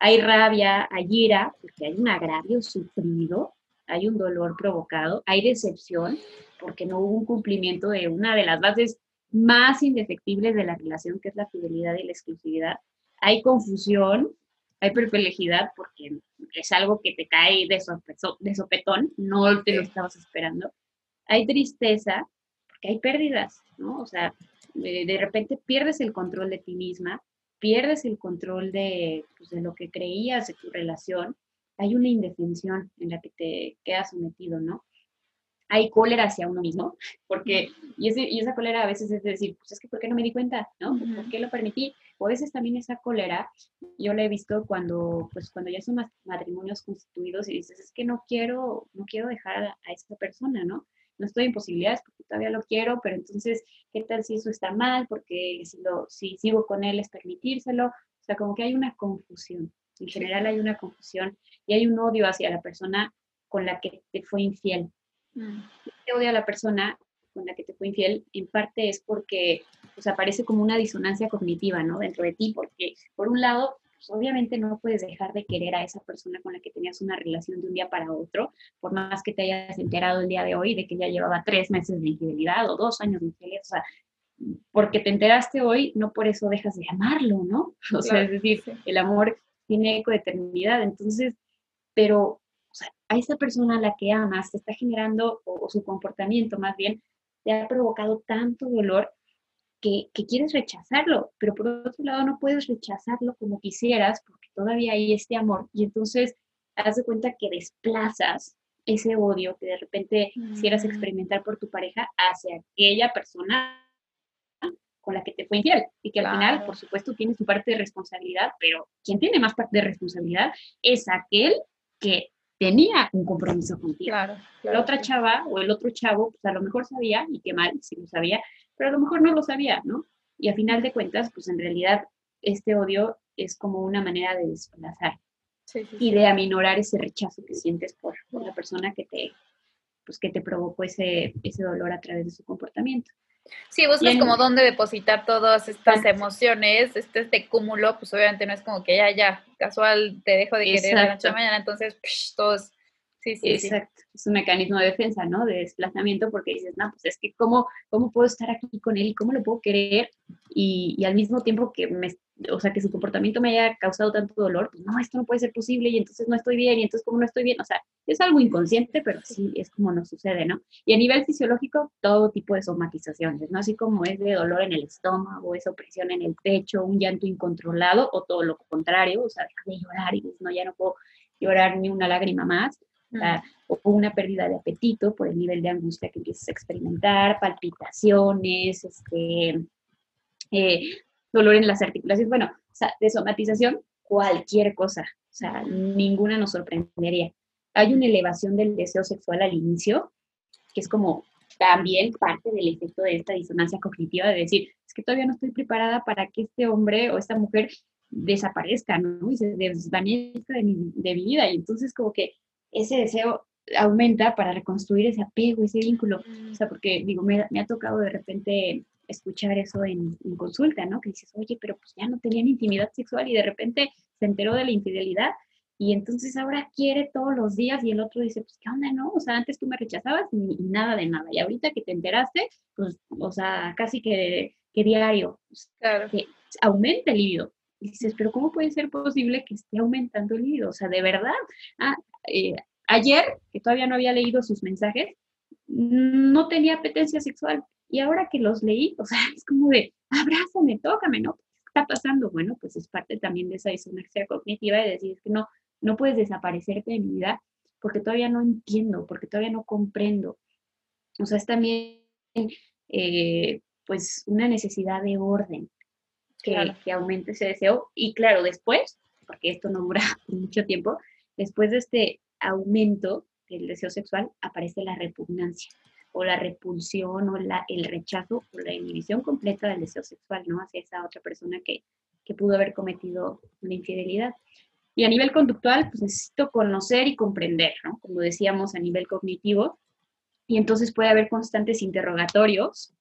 Hay rabia, hay ira, porque hay un agravio sufrido, hay un dolor provocado, hay decepción, porque no hubo un cumplimiento de una de las bases más indefectibles de la relación, que es la fidelidad y la exclusividad. Hay confusión, hay perplejidad, porque es algo que te cae de, de sopetón, no te lo estabas esperando. Hay tristeza, porque hay pérdidas, ¿no? O sea, de, repente pierdes el control de ti misma, pierdes el control de, pues, de lo que creías de tu relación, hay una indefensión en la que te quedas sometido, ¿no? Hay cólera hacia uno mismo, porque, y, ese, y esa cólera a veces es decir, pues es que ¿por qué no me di cuenta? ¿No? ¿Por qué lo permití? O a veces también esa cólera, yo la he visto cuando, pues cuando ya son matrimonios constituidos y dices, es que no quiero, no quiero dejar a, a esa persona, ¿no? no estoy en posibilidades porque todavía lo quiero, pero entonces, ¿qué tal si eso está mal? Porque si, lo, si sigo con él es permitírselo. O sea, como que hay una confusión. En general hay una confusión y hay un odio hacia la persona con la que te fue infiel. Mm. Este odio a la persona con la que te fue infiel, en parte es porque pues, aparece como una disonancia cognitiva, ¿no? Dentro de ti, porque por un lado pues, obviamente no puedes dejar de querer a esa persona con la que tenías una relación de un día para otro, por más que te hayas enterado el día de hoy de que ya llevaba tres meses de infidelidad o dos años de infidelidad, o sea, porque te enteraste hoy, no por eso dejas de amarlo, ¿no? O sea, es decir, el amor tiene eco de eternidad, entonces, pero o sea, a esa persona a la que amas te está generando, o su comportamiento más bien, te ha provocado tanto dolor que, quieres rechazarlo, pero por otro lado no puedes rechazarlo como quisieras porque todavía hay este amor. Y entonces haz de cuenta que desplazas ese odio que de repente quisieras mm. experimentar por tu pareja hacia aquella persona con la que te fue infiel. Y que al final, por supuesto, tiene su parte de responsabilidad, pero quien tiene más parte de responsabilidad es aquel que tenía un compromiso contigo. La otra chava o el otro chavo, pues a lo mejor sabía, y qué mal si lo sabía, pero a lo mejor no lo sabía, ¿no? Y a final de cuentas, pues en realidad este odio es como una manera de desplazar y de aminorar ese rechazo que sientes por, la persona que te, pues, que te provocó ese, ese dolor a través de su comportamiento. Sí, buscas como dónde depositar todas estas emociones, este, este cúmulo, pues obviamente no es como que ya, ya, casual, te dejo de querer la noche a mañana, entonces psh, todos Sí, sí, Exacto. Es un mecanismo de defensa, ¿no? De desplazamiento, porque dices, no, pues es que cómo, cómo puedo estar aquí con él y cómo lo puedo querer y, al mismo tiempo que me, o sea, que su comportamiento me haya causado tanto dolor, pues no, esto no puede ser posible y entonces no estoy bien y entonces como no estoy bien, o sea, es algo inconsciente, pero sí es como nos sucede, ¿no? Y a nivel fisiológico, todo tipo de somatizaciones, ¿no? Así como es de dolor en el estómago, es opresión en el pecho, un llanto incontrolado o todo lo contrario, o sea, de llorar y dices, no, ya no puedo llorar ni una lágrima más o una pérdida de apetito por el nivel de angustia que empiezas a experimentar, palpitaciones, este, eh, dolor en las articulaciones, bueno, o sea, de somatización, cualquier cosa, o sea, ninguna nos sorprendería. Hay una elevación del deseo sexual al inicio, que es como también parte del efecto de esta disonancia cognitiva de decir, es que todavía no estoy preparada para que este hombre o esta mujer desaparezca, ¿no? Y se desvanezca de de mi vida. Y entonces como que ese deseo aumenta para reconstruir ese apego, ese vínculo. O sea, porque digo, me, ha tocado de repente escuchar eso en, consulta, ¿no? Que dices, oye, pero pues ya no tenían intimidad sexual y de repente se enteró de la infidelidad y entonces ahora quiere todos los días y el otro dice, pues qué onda, ¿no? O sea, antes tú me rechazabas y, nada de nada. Y ahorita que te enteraste, pues, o sea, casi que, que diario, claro. que aumenta el libido. Y dices, pero ¿cómo puede ser posible que esté aumentando el libido? O sea, de verdad. Ah, eh, ayer, que todavía no había leído sus mensajes, no tenía apetencia sexual. Y ahora que los leí, o sea, es como de, abrázame, tócame, ¿no? está pasando? Bueno, pues es parte también de esa disonancia cognitiva de decir que no, no puedes desaparecerte de mi vida porque todavía no entiendo, porque todavía no comprendo. O sea, es también eh, pues una necesidad de orden que, que aumente ese deseo. Y claro, después, porque esto no dura mucho tiempo, después de este aumento del deseo sexual aparece la repugnancia o la repulsión o la, el rechazo o la inhibición completa del deseo sexual, ¿no? Hacia esa otra persona que, que pudo haber cometido una infidelidad. Y a nivel conductual, pues necesito conocer y comprender, ¿no? Como decíamos, a nivel cognitivo. Y entonces puede haber constantes interrogatorios,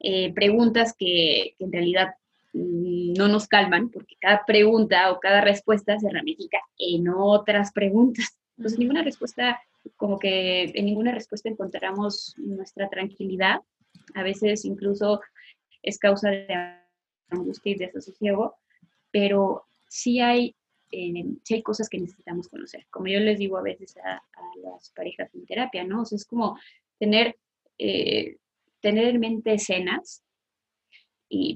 eh, preguntas que, que, en realidad no nos calman, porque cada pregunta o cada respuesta se ramifica en otras preguntas. Entonces, ninguna respuesta, como que en ninguna respuesta encontramos nuestra tranquilidad. A veces incluso es causa de angustia y desasosiego, pero sí hay, eh, sí hay cosas que necesitamos conocer. Como yo les digo a veces a, las parejas en terapia, ¿no? O sea, es como tener, eh, tener en mente escenas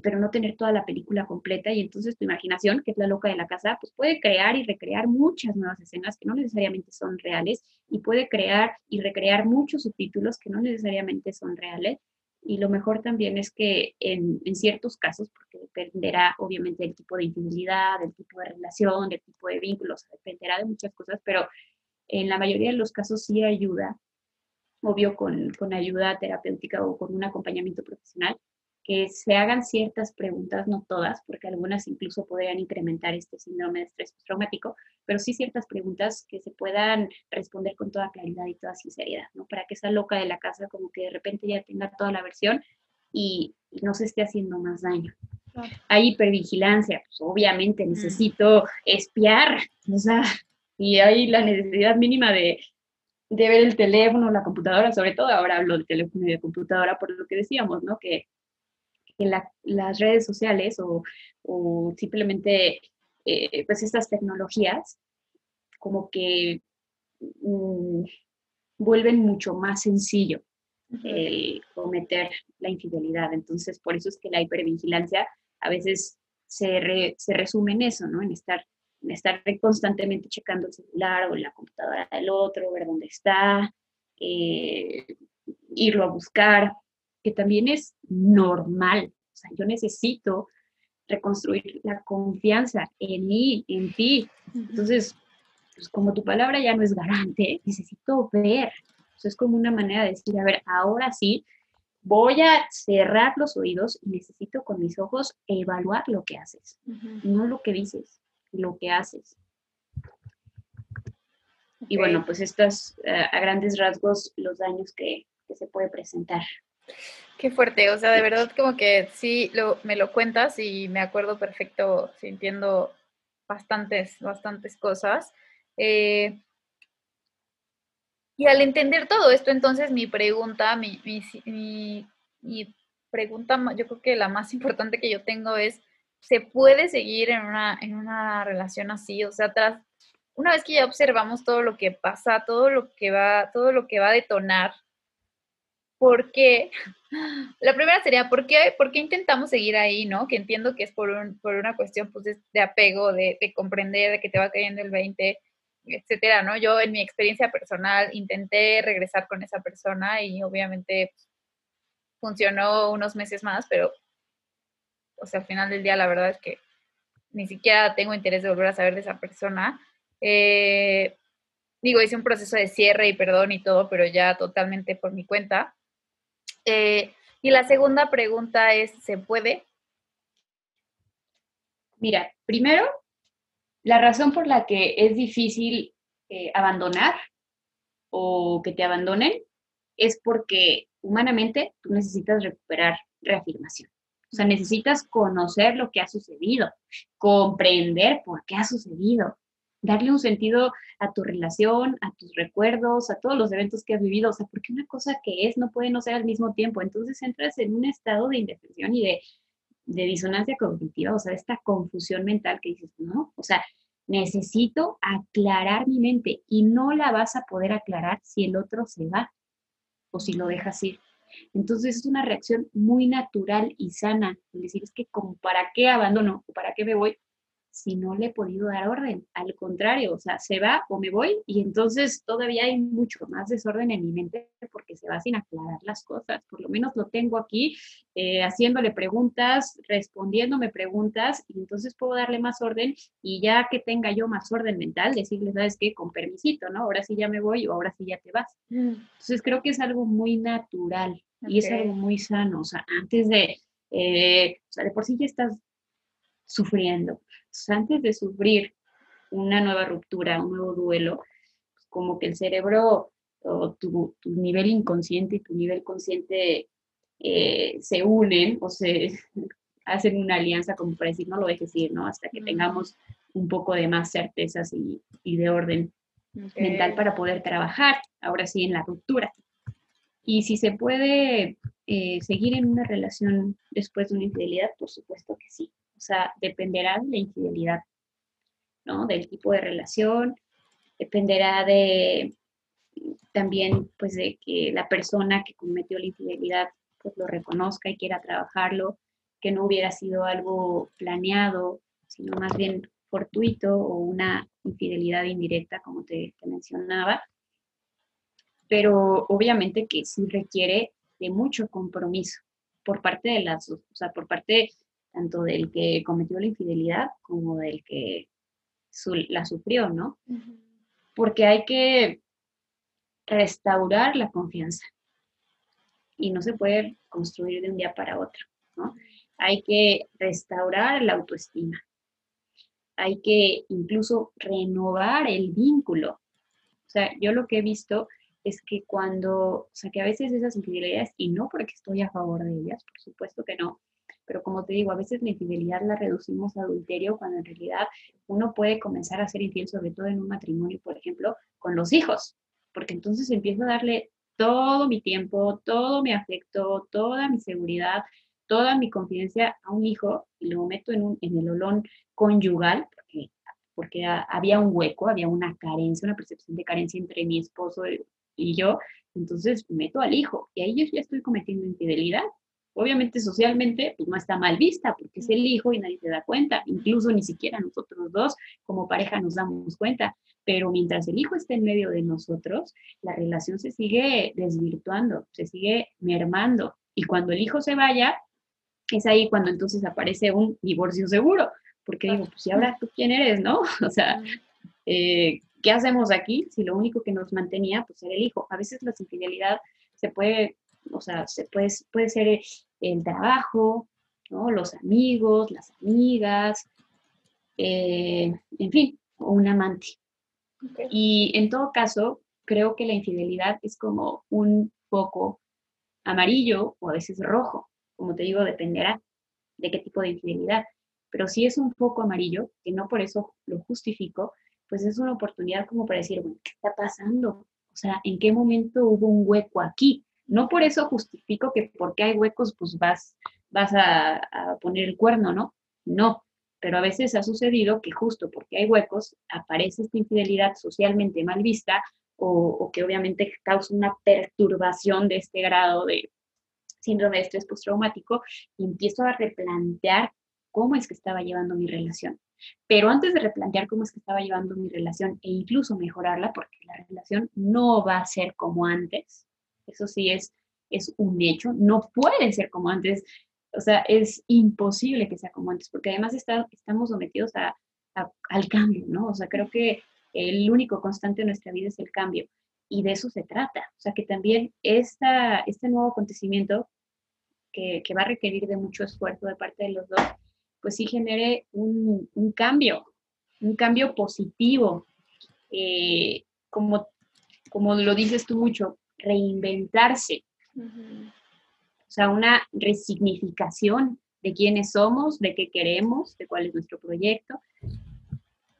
pero no tener toda la película completa y entonces tu imaginación, que es la loca de la casa, pues puede crear y recrear muchas nuevas escenas que no necesariamente son reales y puede crear y recrear muchos subtítulos que no necesariamente son reales. Y lo mejor también es que en, en ciertos casos, porque dependerá obviamente del tipo de intimidad, del tipo de relación, del tipo de vínculos, dependerá de muchas cosas, pero en la mayoría de los casos sí ayuda, obvio con, con ayuda terapéutica o con un acompañamiento profesional, que se hagan ciertas preguntas, no todas, porque algunas incluso podrían incrementar este síndrome de estrés traumático, pero sí ciertas preguntas que se puedan responder con toda claridad y toda sinceridad, ¿no? Para que esa loca de la casa como que de repente ya tenga toda la versión y, no se esté haciendo más daño. Hay hipervigilancia, pues obviamente mm. necesito espiar, o sea, y hay la necesidad mínima de, de ver el teléfono, la computadora, sobre todo ahora hablo de teléfono y de computadora por lo que decíamos, ¿no? Que las redes sociales o, simplemente eh, pues estas tecnologías como que mm, vuelven mucho más sencillo el cometer la infidelidad. Entonces, por eso es que la hipervigilancia a veces se, se resume en eso, ¿no? En estar, en estar constantemente checando el celular o la computadora del otro, ver dónde está, eh, irlo a buscar, que también es normal. O sea, yo necesito reconstruir la confianza en mí, en ti. Entonces, pues como tu palabra ya no es garante, necesito ver. O es como una manera de decir, a ver, ahora sí, voy a cerrar los oídos y necesito con mis ojos evaluar lo que haces, no lo que dices, lo que haces. Y bueno, pues estos eh, a grandes rasgos los daños que, que se puede presentar. Qué fuerte, o sea, de verdad como que sí lo, me lo cuentas y me acuerdo perfecto sintiendo bastantes, bastantes cosas. Eh, y al entender todo esto, entonces mi pregunta, mi, mi, mi, pregunta, yo creo que la más importante que yo tengo es, ¿se puede seguir en una, en una relación así? O sea, tras, una vez que ya observamos todo lo que pasa, todo lo que va, todo lo que va a detonar ¿por qué? La primera sería, ¿por qué, ¿por qué intentamos seguir ahí, no? Que entiendo que es por, por una cuestión pues, de, apego, de, comprender, de que te va cayendo el 20, etcétera, ¿no? Yo en mi experiencia personal intenté regresar con esa persona y obviamente funcionó unos meses más, pero, o sea, al final del día la verdad es que ni siquiera tengo interés de volver a saber de esa persona. Eh, digo, hice un proceso de cierre y perdón y todo, pero ya totalmente por mi cuenta. Eh, y la segunda pregunta es, ¿se puede? Mira, primero, la razón por la que es difícil eh, abandonar o que te abandonen es porque humanamente tú necesitas recuperar reafirmación. O sea, necesitas conocer lo que ha sucedido, comprender por qué ha sucedido, darle un sentido a tu relación, a tus recuerdos, a todos los eventos que has vivido, o sea, porque una cosa que es no puede no ser al mismo tiempo, entonces entras en un estado de indefensión y de, de disonancia cognitiva, o sea, esta confusión mental que dices, no, o sea, necesito aclarar mi mente y no la vas a poder aclarar si el otro se va o si lo dejas ir. Entonces es una reacción muy natural y sana. Decir, es que para qué abandono o para qué me voy si no le he podido dar orden. Al contrario, o sea, se va o me voy y entonces todavía hay mucho más desorden en mi mente porque se va sin aclarar las cosas. Por lo menos lo tengo aquí eh, haciéndole preguntas, respondiéndome preguntas y entonces puedo darle más orden y ya que tenga yo más orden mental, decirle, ¿sabes qué? Con permisito, ¿no? Ahora sí ya me voy o ahora sí ya te vas. Mm. Entonces creo que es algo muy natural y es algo muy sano. O sea, antes de, eh, o sea, de por sí ya estás sufriendo. antes de sufrir una nueva ruptura, un nuevo duelo, como que el cerebro o tu, nivel inconsciente y tu nivel consciente eh, se unen o se hacen una alianza como para decir, no lo dejes ir, ¿no? Hasta que tengamos un poco de más certezas y, de orden mental para poder trabajar, ahora sí, en la ruptura. Y si se puede eh, seguir en una relación después de una infidelidad, por supuesto que sí. O sea, dependerá de la infidelidad, ¿no? Del tipo de relación, dependerá de también, pues, de que la persona que cometió la infidelidad, pues, lo reconozca y quiera trabajarlo, que no hubiera sido algo planeado, sino más bien fortuito o una infidelidad indirecta, como te, te mencionaba. Pero obviamente que sí requiere de mucho compromiso por parte de las, o sea, por parte tanto del que cometió la infidelidad como del que la sufrió, ¿no? Porque hay que restaurar la confianza y no se puede construir de un día para otro, ¿no? Hay que restaurar la autoestima, hay que incluso renovar el vínculo. O sea, yo lo que he visto es que cuando, o sea, que a veces esas infidelidades, y no porque estoy a favor de ellas, por supuesto que no, pero como te digo, a veces la infidelidad la reducimos a adulterio cuando en realidad uno puede comenzar a ser infiel, sobre todo en un matrimonio, por ejemplo, con los hijos, porque entonces empiezo a darle todo mi tiempo, todo mi afecto, toda mi seguridad, toda mi confidencia a un hijo y lo meto en, un, en el olón conyugal, porque, porque había un hueco, había una carencia, una percepción de carencia entre mi esposo y yo, entonces meto al hijo y ahí yo ya estoy cometiendo infidelidad Obviamente socialmente pues no está mal vista porque es el hijo y nadie se da cuenta, incluso ni siquiera nosotros dos como pareja nos damos cuenta, pero mientras el hijo esté en medio de nosotros, la relación se sigue desvirtuando, se sigue mermando y cuando el hijo se vaya, es ahí cuando entonces aparece un divorcio seguro, porque digo, pues y ahora tú quién eres, ¿no? O sea, eh, ¿qué hacemos aquí si lo único que nos mantenía pues era el hijo? A veces la infidelidad se puede o sea, se puede, puede ser el trabajo, ¿no? los amigos, las amigas, eh, en fin, un amante. Y en todo caso, creo que la infidelidad es como un foco amarillo o a veces rojo, como te digo, dependerá de qué tipo de infidelidad. Pero si es un foco amarillo, que no por eso lo justifico, pues es una oportunidad como para decir, bueno, ¿qué está pasando? O sea, ¿en qué momento hubo un hueco aquí? No por eso justifico que porque hay huecos, pues vas, vas a, poner el cuerno, ¿no? No, pero a veces ha sucedido que justo porque hay huecos aparece esta infidelidad socialmente mal vista o, que obviamente causa una perturbación de este grado de síndrome de estrés postraumático y empiezo a replantear cómo es que estaba llevando mi relación. Pero antes de replantear cómo es que estaba llevando mi relación e incluso mejorarla, porque la relación no va a ser como antes, eso sí es, es un hecho, no puede ser como antes, o sea, es imposible que sea como antes, porque además estamos sometidos a, al cambio, ¿no? O sea, creo que el único constante en nuestra vida es el cambio y de eso se trata, o sea, que también esta, este nuevo acontecimiento que, va a requerir de mucho esfuerzo de parte de los dos, pues sí genere un, cambio, un cambio positivo, eh, como, como lo dices tú mucho, reinventarse. O sea, una resignificación de quiénes somos, de qué queremos, de cuál es nuestro proyecto.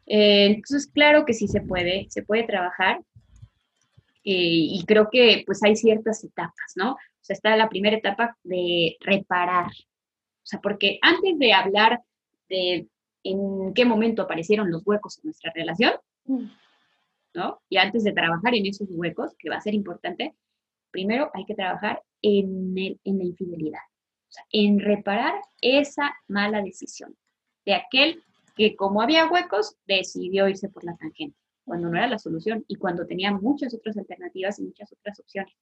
Eh, entonces, claro que sí se puede, se puede trabajar. Eh, y creo que pues hay ciertas etapas, ¿no? O sea, está la primera etapa de reparar. O sea, porque antes de hablar de en qué momento aparecieron los huecos en nuestra relación, mm. ¿No? Y antes de trabajar en esos huecos, que va a ser importante, primero hay que trabajar en, en la infidelidad, o sea, en reparar esa mala decisión de aquel que como había huecos, decidió irse por la tangente, cuando no era la solución y cuando tenía muchas otras alternativas y muchas otras opciones.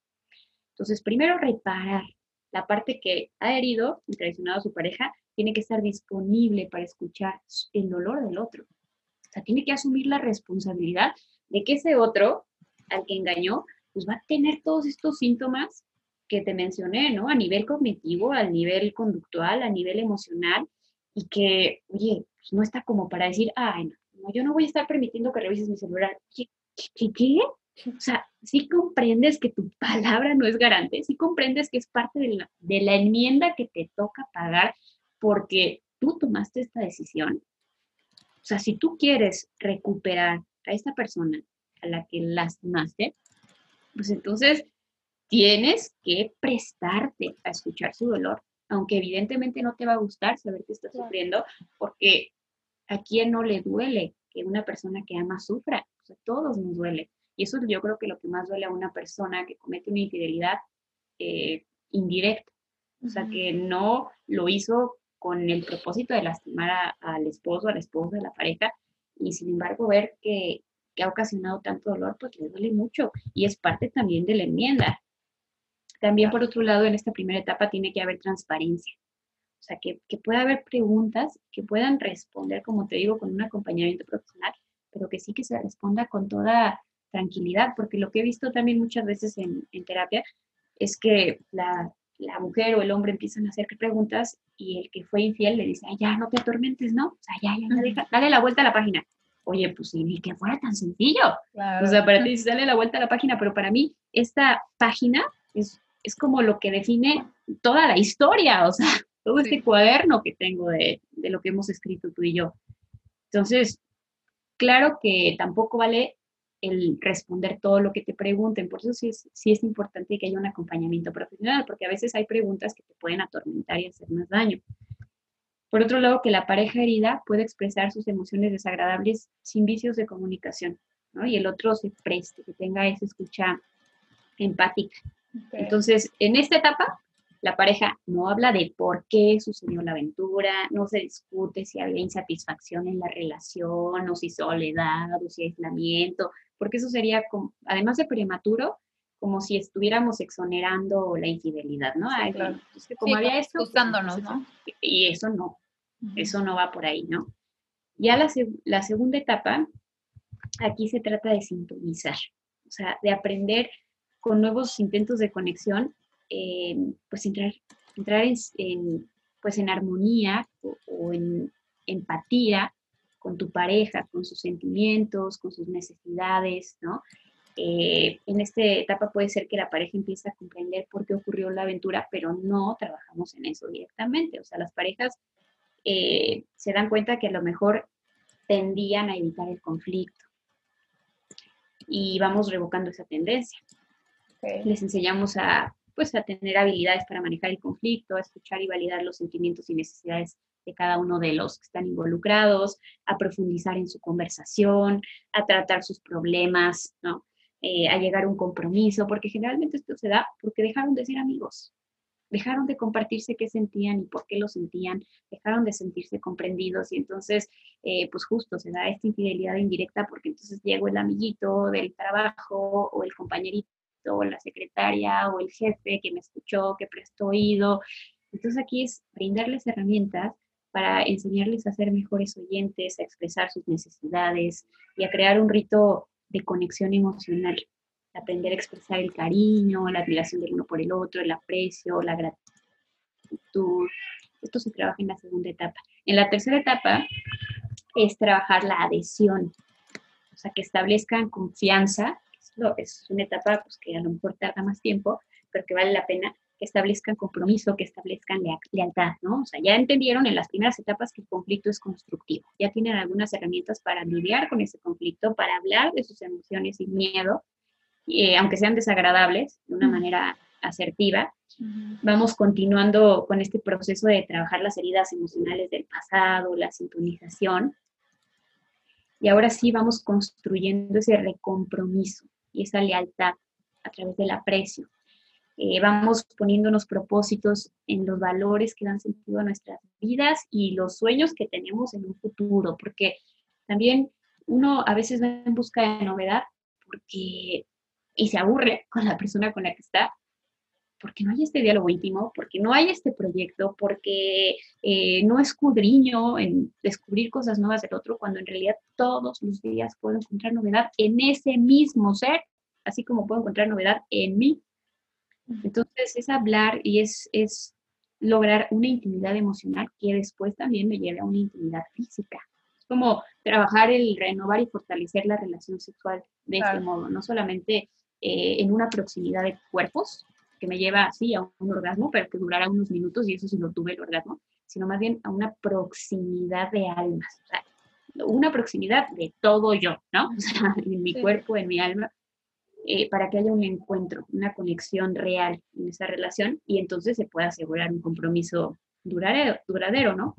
Entonces, primero reparar la parte que ha herido y traicionado a su pareja, tiene que estar disponible para escuchar el dolor del otro. O sea, tiene que asumir la responsabilidad de que ese otro, al que engañó, pues va a tener todos estos síntomas que te mencioné, ¿no? A nivel cognitivo, a nivel conductual, a nivel emocional, y que, oye, pues no está como para decir, ay, no, yo no voy a estar permitiendo que revises mi celular. ¿Qué? ¿Qué? qué? O sea, sí comprendes que tu palabra no es garante, sí comprendes que es parte de la, de la enmienda que te toca pagar porque tú tomaste esta decisión. O sea, si tú quieres recuperar a esta persona a la que lastimaste, pues entonces tienes que prestarte a escuchar su dolor, aunque evidentemente no te va a gustar saber que está sufriendo, porque a quién no le duele que una persona que ama sufra, o sea, todos nos duele. Y eso yo creo que lo que más duele a una persona que comete una infidelidad eh, indirecta, o sea, que no lo hizo con el propósito de lastimar al esposo, a la esposa, a la pareja, y sin embargo ver que, que ha ocasionado tanto dolor, pues le duele mucho y es parte también de la enmienda. También, por otro lado, en esta primera etapa tiene que haber transparencia. O sea, que, que pueda haber preguntas que puedan responder, como te digo, con un acompañamiento profesional, pero que sí que se responda con toda tranquilidad, porque lo que he visto también muchas veces en, en terapia es que la, la, mujer o el hombre empiezan a hacer preguntas y el que fue infiel le dice, Ay, ya no te atormentes, ¿no? O sea, ya, ya, dale la vuelta a la página. Oye, pues ni que fuera tan sencillo. O sea, para ti dale la vuelta a la página, pero para mí esta página es, es como lo que define toda la historia, o sea, todo este cuaderno que tengo de, de lo que hemos escrito tú y yo. Entonces, claro que tampoco vale el responder todo lo que te pregunten. Por eso sí es, sí es importante que haya un acompañamiento profesional, porque a veces hay preguntas que te pueden atormentar y hacer más daño. Por otro lado, que la pareja herida puede expresar sus emociones desagradables sin vicios de comunicación, ¿no? Y el otro se preste, que tenga esa escucha empática. Entonces, en esta etapa, la pareja no habla de por qué sucedió la aventura, no se discute si había insatisfacción en la relación, o si soledad, o si aislamiento, porque eso sería, como, además de prematuro, como si estuviéramos exonerando la infidelidad, ¿no? como había esto, buscándonos, ¿no? Y eso no, eso no va por ahí, ¿no? Ya la, la segunda etapa, aquí se trata de sintonizar, o sea, de aprender con nuevos intentos de conexión, eh, pues entrar, entrar en, pues en armonía o en empatía con tu pareja, con sus sentimientos, con sus necesidades, ¿no? Eh, en esta etapa puede ser que la pareja empiece a comprender por qué ocurrió la aventura, pero no trabajamos en eso directamente. O sea, las parejas eh, se dan cuenta que a lo mejor tendían a evitar el conflicto y vamos revocando esa tendencia. Les enseñamos a, pues, a tener habilidades para manejar el conflicto, a escuchar y validar los sentimientos y necesidades de cada uno de los que están involucrados, a profundizar en su conversación, a tratar sus problemas, ¿no? Eh, a llegar a un compromiso, porque generalmente esto se da porque dejaron de ser amigos, dejaron de compartirse qué sentían y por qué lo sentían, dejaron de sentirse comprendidos y entonces, eh, pues justo se da esta infidelidad indirecta porque entonces llegó el amiguito del trabajo o el compañerito o la secretaria o el jefe que me escuchó, que prestó oído. Entonces aquí es brindarles herramientas para enseñarles a ser mejores oyentes, a expresar sus necesidades y a crear un rito de conexión emocional, aprender a expresar el cariño, la admiración del uno por el otro, el aprecio, la gratitud. Esto se trabaja en la segunda etapa. En la tercera etapa es trabajar la adhesión, o sea, que establezcan confianza. Es una etapa pues, que a lo mejor tarda más tiempo, pero que vale la pena que establezcan compromiso, que establezcan lealtad, ¿no? O sea, ya entendieron en las primeras etapas que el conflicto es constructivo, ya tienen algunas herramientas para lidiar con ese conflicto, para hablar de sus emociones sin miedo, eh, aunque sean desagradables, de una manera asertiva. Vamos continuando con este proceso de trabajar las heridas emocionales del pasado, la sintonización. Y ahora sí vamos construyendo ese recompromiso y esa lealtad a través del aprecio eh, vamos poniéndonos propósitos en los valores que dan sentido a nuestras vidas y los sueños que tenemos en un futuro, porque también uno a veces va en busca de novedad porque y se aburre con la persona con la que está, porque no hay este diálogo íntimo, porque no hay este proyecto, porque eh, no escudriño en descubrir cosas nuevas del otro, cuando en realidad todos los días puedo encontrar novedad en ese mismo ser, así como puedo encontrar novedad en mí. Entonces es hablar y es, es lograr una intimidad emocional que después también me lleve a una intimidad física. Es como trabajar el renovar y fortalecer la relación sexual de este modo, no solamente eh, en una proximidad de cuerpos, que me lleva así a un orgasmo, pero que durará unos minutos y eso sí no tuve el orgasmo, sino más bien a una proximidad de almas, o sea, una proximidad de todo yo, ¿no? O sea, en mi cuerpo, en mi alma, eh, para que haya un encuentro, una conexión real en esa relación y entonces se pueda asegurar un compromiso duradero, duradero ¿no?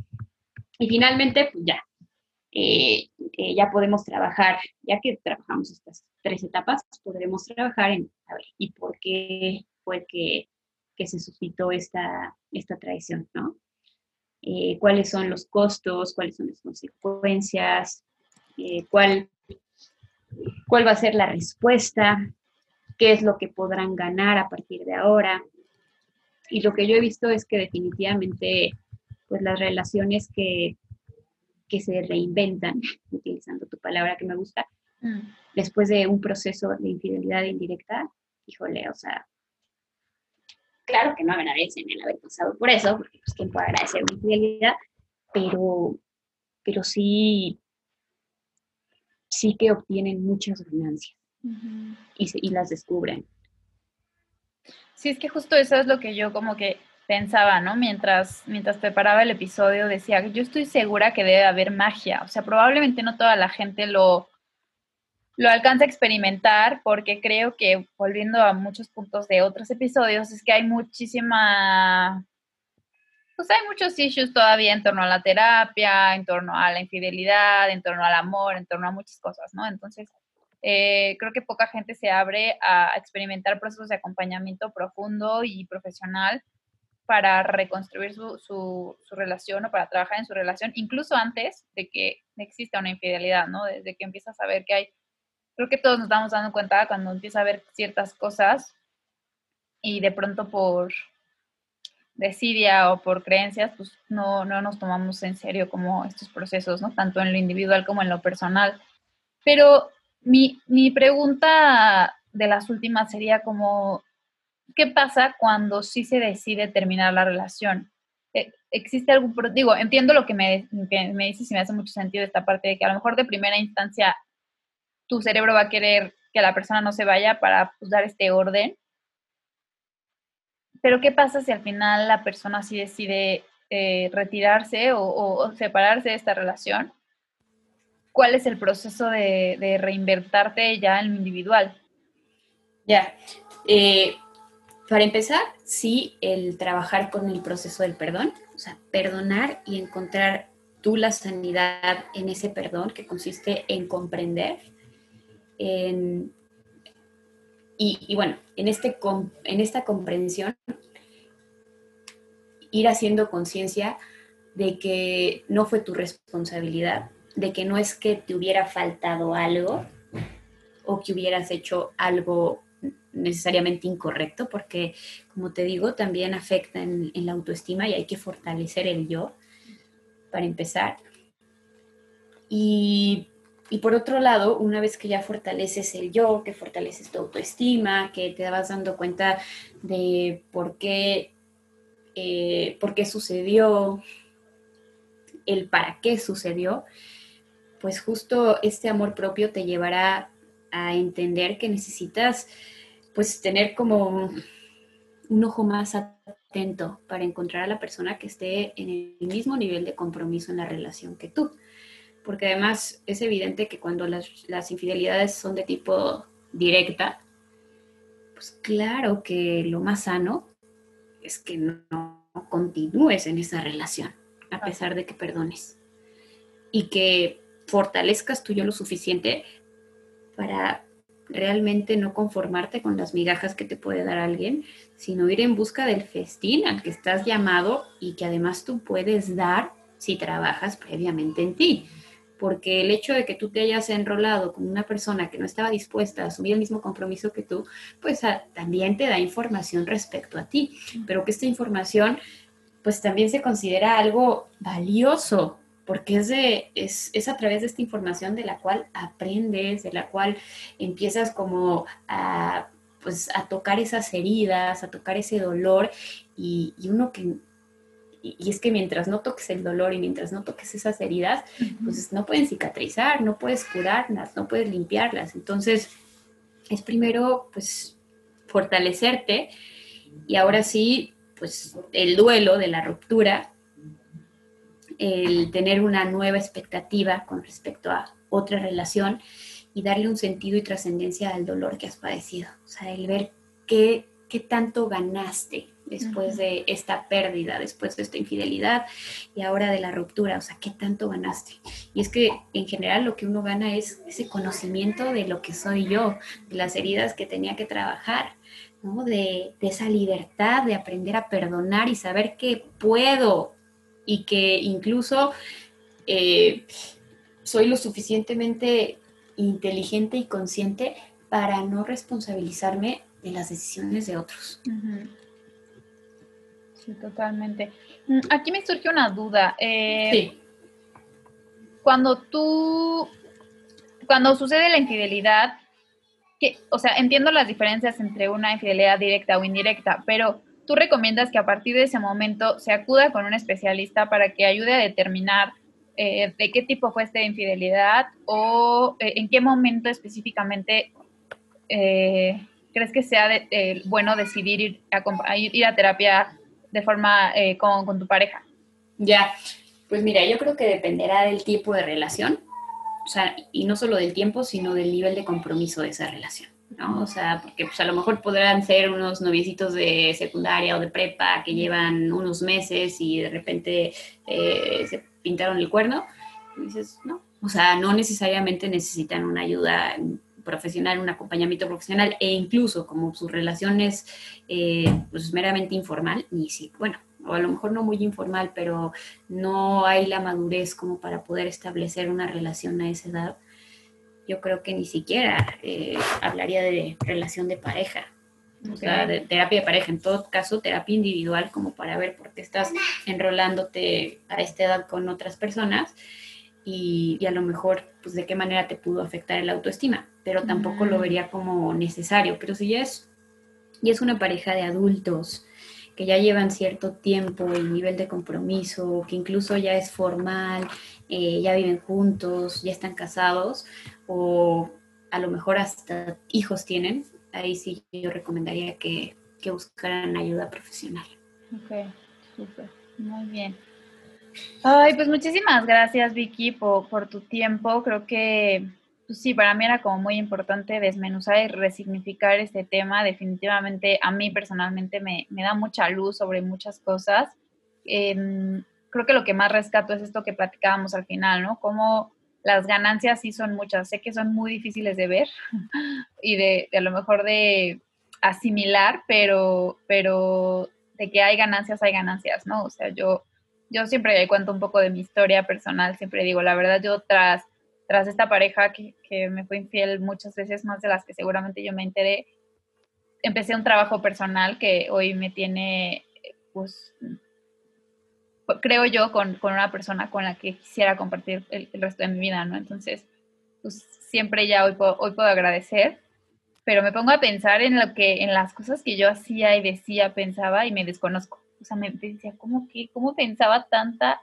Y finalmente, pues ya, eh, eh, ya podemos trabajar, ya que trabajamos estas tres etapas, podremos trabajar en, a ¿y por qué fue que, que se suscitó esta, esta traición, ¿no? ¿Cuáles son los costos? ¿Cuáles son las consecuencias? ¿cuál, ¿Cuál va a ser la respuesta? Qué es lo que podrán ganar a partir de ahora. Y lo que yo he visto es que definitivamente, pues las relaciones que, que se reinventan, utilizando tu palabra que me gusta, mm. después de un proceso de infidelidad indirecta, híjole, o sea, claro que no agradecen el haber pasado por eso, porque pues quién puede agradecer una infidelidad, pero, pero sí, sí que obtienen muchas ganancias y, las descubren. Sí, es que justo eso es lo que yo como que pensaba, ¿no? Mientras, mientras preparaba el episodio decía, yo estoy segura que debe haber magia, o sea, probablemente no toda la gente lo, lo alcanza a experimentar porque creo que, volviendo a muchos puntos de otros episodios, es que hay muchísima, pues hay muchos issues todavía en torno a la terapia, en torno a la infidelidad, en torno al amor, en torno a muchas cosas, ¿no? Entonces, eh, creo que poca gente se abre a experimentar procesos de acompañamiento profundo y profesional para reconstruir su, su, relación o para trabajar en su relación, incluso antes de que exista una infidelidad, ¿no? Desde que empiezas a ver que hay, creo que todos nos estamos dando cuenta cuando empieza a ver ciertas cosas y de pronto por desidia o por creencias, pues no, no nos tomamos en serio como estos procesos, ¿no? Tanto en lo individual como en lo personal. Pero mi, mi pregunta de las últimas sería como, ¿qué pasa cuando sí se decide terminar la relación? Eh, ¿Existe algún, digo, entiendo lo que me, que me dices y me hace mucho sentido esta parte de que a lo mejor de primera instancia tu cerebro va a querer que la persona no se vaya para pues, dar este orden. Pero ¿qué pasa si al final la persona sí decide eh, retirarse o, separarse de esta relación? Cuál es el proceso de, de reinvertarte ya en lo individual. Ya. Eh, para empezar, sí, el trabajar con el proceso del perdón, o sea, perdonar y encontrar tú la sanidad en ese perdón que consiste en comprender, y, y, bueno, en, este, en esta comprensión, ir haciendo conciencia de que no fue tu responsabilidad, de que no es que te hubiera faltado algo o que hubieras hecho algo necesariamente incorrecto, porque como te digo, también afecta en, la autoestima y hay que fortalecer el yo para empezar. Y, por otro lado, una vez que ya fortaleces el yo, que fortaleces tu autoestima, que te vas dando cuenta de por qué, eh, por qué sucedió, el para qué sucedió, pues justo este amor propio te llevará a entender que necesitas pues tener como un ojo más atento para encontrar a la persona que esté en el mismo nivel de compromiso en la relación que tú. Porque además es evidente que cuando las, infidelidades son de tipo directa, pues claro que lo más sano es que no continúes en esa relación, a pesar de que perdones. Y que fortalezcas tú lo suficiente para realmente no conformarte con las migajas que te puede dar alguien, sino ir en busca del festín al que estás llamado y que además tú puedes dar si trabajas previamente en ti. Porque el hecho de que tú te hayas enrolado con una persona que no estaba dispuesta a asumir el mismo compromiso que tú, pues ah, también te da información respecto a ti, pero que esta información pues también se considera algo valioso, porque es, de, es, es, a través de esta información de la cual aprendes, de la cual empiezas como a, pues, a tocar esas heridas, a tocar ese dolor, y, y uno que... Y, es que mientras no toques el dolor y mientras no toques esas heridas, pues no pueden cicatrizar, no puedes curarlas, no puedes limpiarlas. Entonces, es primero, pues, fortalecerte y ahora sí pues el duelo de la ruptura, el tener una nueva expectativa con respecto a otra relación y darle un sentido y trascendencia al dolor que has padecido. O sea, el ver qué, qué tanto ganaste después de esta pérdida, después de esta infidelidad y ahora de la ruptura, o sea, qué tanto ganaste. Y es que en general lo que uno gana es ese conocimiento de lo que soy yo, de las heridas que tenía que trabajar, de, esa libertad de aprender a perdonar y saber que puedo y que incluso eh, soy lo suficientemente inteligente y consciente para no responsabilizarme de las decisiones de otros. Sí, totalmente. Mm, aquí me surge una duda. Eh, sí. Cuando tú, cuando sucede la infidelidad, o sea, entiendo las diferencias entre una infidelidad directa o indirecta, pero tú recomiendas que a partir de ese momento se acuda con un especialista para que ayude a determinar eh, de qué tipo fue esta infidelidad o eh, en qué momento específicamente eh, crees que sea bueno decidir ir a, ir a terapia de forma con, con tu pareja. Ya, pues mira, yo creo que dependerá del tipo de relación o sea, y no solo del tiempo, sino del nivel de compromiso de esa relación, ¿no? O sea, porque pues a lo mejor podrán ser unos noviecitos de secundaria o de prepa que llevan unos meses y de repente eh, se pintaron el cuerno, y dices, no, o sea, no necesariamente necesitan una ayuda profesional, un acompañamiento profesional, e incluso como su relación es eh, pues meramente informal, ni si, bueno, o a lo mejor no muy informal, pero no hay la madurez como para poder establecer una relación a esa edad, yo creo que ni siquiera eh, hablaría de relación de pareja. O sea, de terapia de pareja, en todo caso, terapia individual, como para ver por qué estás enrolándote a esta edad con otras personas y, a lo mejor, pues, de qué manera te pudo afectar el autoestima. Pero tampoco lo vería como necesario. Pero si ya es, ya es una pareja de adultos, que ya llevan cierto tiempo, el nivel de compromiso, que incluso ya es formal, eh, ya viven juntos, ya están casados o a lo mejor hasta hijos tienen, ahí sí yo recomendaría que, que buscaran ayuda profesional. Ok, súper, muy bien. Ay, pues muchísimas gracias Vicky por, por tu tiempo. Creo que pues sí, para mí era como muy importante desmenuzar y resignificar este tema. Definitivamente a mí personalmente me, da mucha luz sobre muchas cosas. Em, creo que lo que más rescato es esto que platicábamos al final, ¿no? Como las ganancias sí son muchas. Sé que son muy difíciles de ver y de, a lo mejor de asimilar, pero, pero de que hay ganancias, hay ganancias, ¿no? O sea, yo, yo siempre cuento un poco de mi historia personal, siempre digo, la verdad, yo tras tras esta pareja que, me fue infiel muchas veces más de las que seguramente yo me enteré, empecé un trabajo personal que hoy me tiene, pues, creo yo, con, una persona con la que quisiera compartir el, resto de mi vida, ¿no? Entonces, pues siempre ya hoy puedo, hoy puedo agradecer, pero me pongo a pensar en lo que, en las cosas que yo hacía y decía, pensaba y me desconozco. O sea, me decía, ¿cómo que, cómo pensaba tanta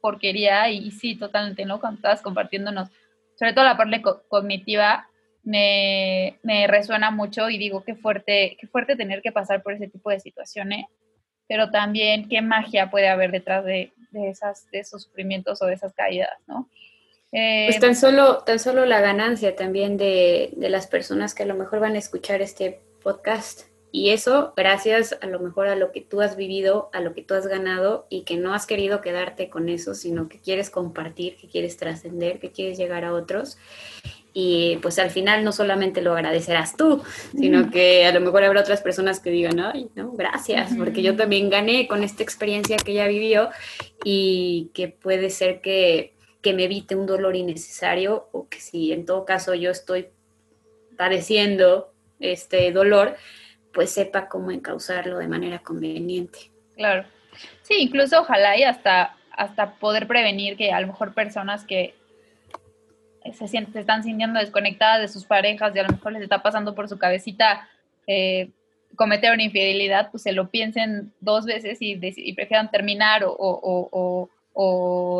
porquería y, sí, totalmente, ¿no? Cuando estabas compartiéndonos, sobre todo la parte cognitiva, me, resuena mucho y digo qué fuerte, qué fuerte tener que pasar por ese tipo de situaciones, pero también qué magia puede haber detrás de, esas, de esos sufrimientos o de esas caídas, ¿no? Eh, pues tan solo, tan solo la ganancia también de, de las personas que a lo mejor van a escuchar este podcast y eso gracias a lo mejor a lo que tú has vivido, a lo que tú has ganado y que no has querido quedarte con eso, sino que quieres compartir, que quieres trascender, que quieres llegar a otros. Y pues al final no solamente lo agradecerás tú, sino que a lo mejor habrá otras personas que digan, ay, no, gracias, porque yo también gané con esta experiencia que ella vivió y que puede ser que, que me evite un dolor innecesario o que si en todo caso yo estoy padeciendo este dolor, pues sepa cómo encauzarlo de manera conveniente. Claro. Sí, incluso ojalá y hasta, hasta poder prevenir que a lo mejor personas que se, sienten, se están sintiendo desconectadas de sus parejas y a lo mejor les está pasando por su cabecita eh, cometer una infidelidad, pues se lo piensen dos veces y, prefieran terminar o,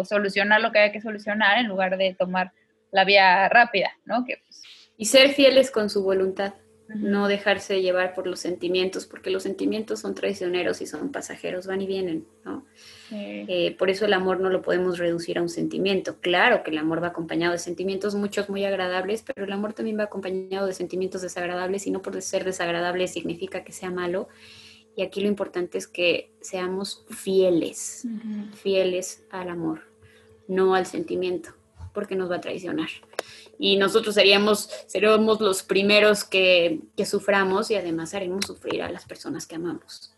solucionar lo que haya que solucionar en lugar de tomar la vía rápida, ¿no? Pues, y ser fieles con su voluntad no dejarse llevar por los sentimientos, porque los sentimientos son traicioneros y son pasajeros, van y vienen, ¿no? Eh, por eso el amor no lo podemos reducir a un sentimiento. Claro que el amor va acompañado de sentimientos, muchos muy agradables, pero el amor también va acompañado de sentimientos desagradables y no por ser desagradable significa que sea malo. Y aquí lo importante es que seamos fieles, fieles al amor, no al sentimiento, porque nos va a traicionar y nosotros seríamos, seríamos los primeros que, que, suframos y además haremos sufrir a las personas que amamos.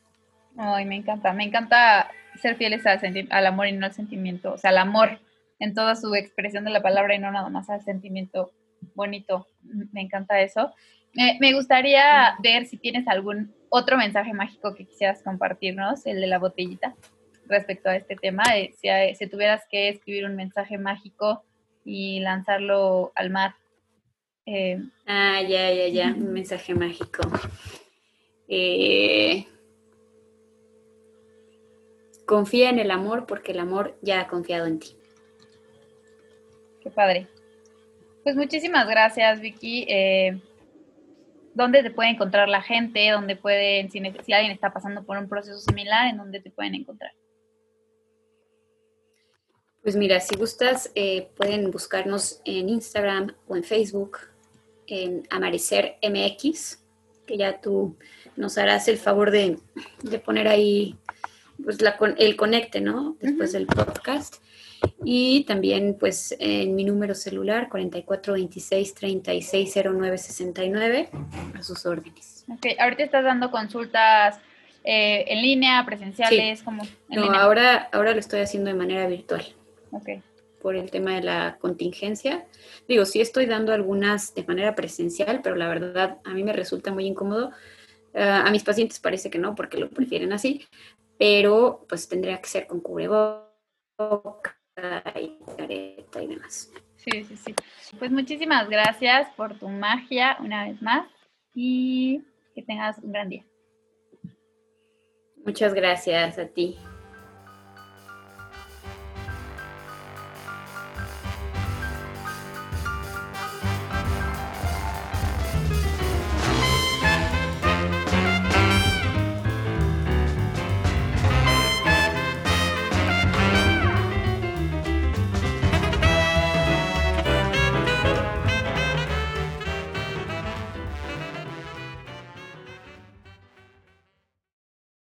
Ay, me encanta, me encanta ser fieles al, al amor y no al sentimiento, o sea, al amor en toda su expresión de la palabra y no nada más al sentimiento bonito. Me encanta eso. Me, gustaría ver si tienes algún otro mensaje mágico que quisieras compartirnos, el de la botellita, respecto a este tema. Eh, si, si tuvieras que escribir un mensaje mágico, y lanzarlo al mar. Eh, ah, ya, ya, ya, un mensaje mágico. Eh, confía en el amor porque el amor ya ha confiado en ti. Qué padre. Pues muchísimas gracias, Vicky. Eh, ¿Dónde te puede encontrar la gente? ¿Dónde pueden, si, si alguien está pasando por un proceso similar, en dónde te pueden encontrar? Pues mira, si gustas, eh, pueden buscarnos en Instagram o en Facebook, en Amarecer MX, que ya tú nos harás el favor de, poner ahí pues, el conecte, ¿no? Después del podcast. Y también, pues, en mi número celular, 4426-360969, a sus órdenes. Ok, ahorita estás dando consultas eh, en línea, presenciales, como no, Ahora, ahora lo estoy haciendo de manera virtual. Por el tema de la contingencia. Digo, sí estoy dando algunas de manera presencial, pero la verdad a mí me resulta muy incómodo. Ah, a mis pacientes parece que no, porque lo prefieren así, pero pues tendría que ser con cubreboca y careta y demás. Sí, sí, sí. Pues muchísimas gracias por tu magia una vez más y que tengas un gran día. Muchas gracias a ti.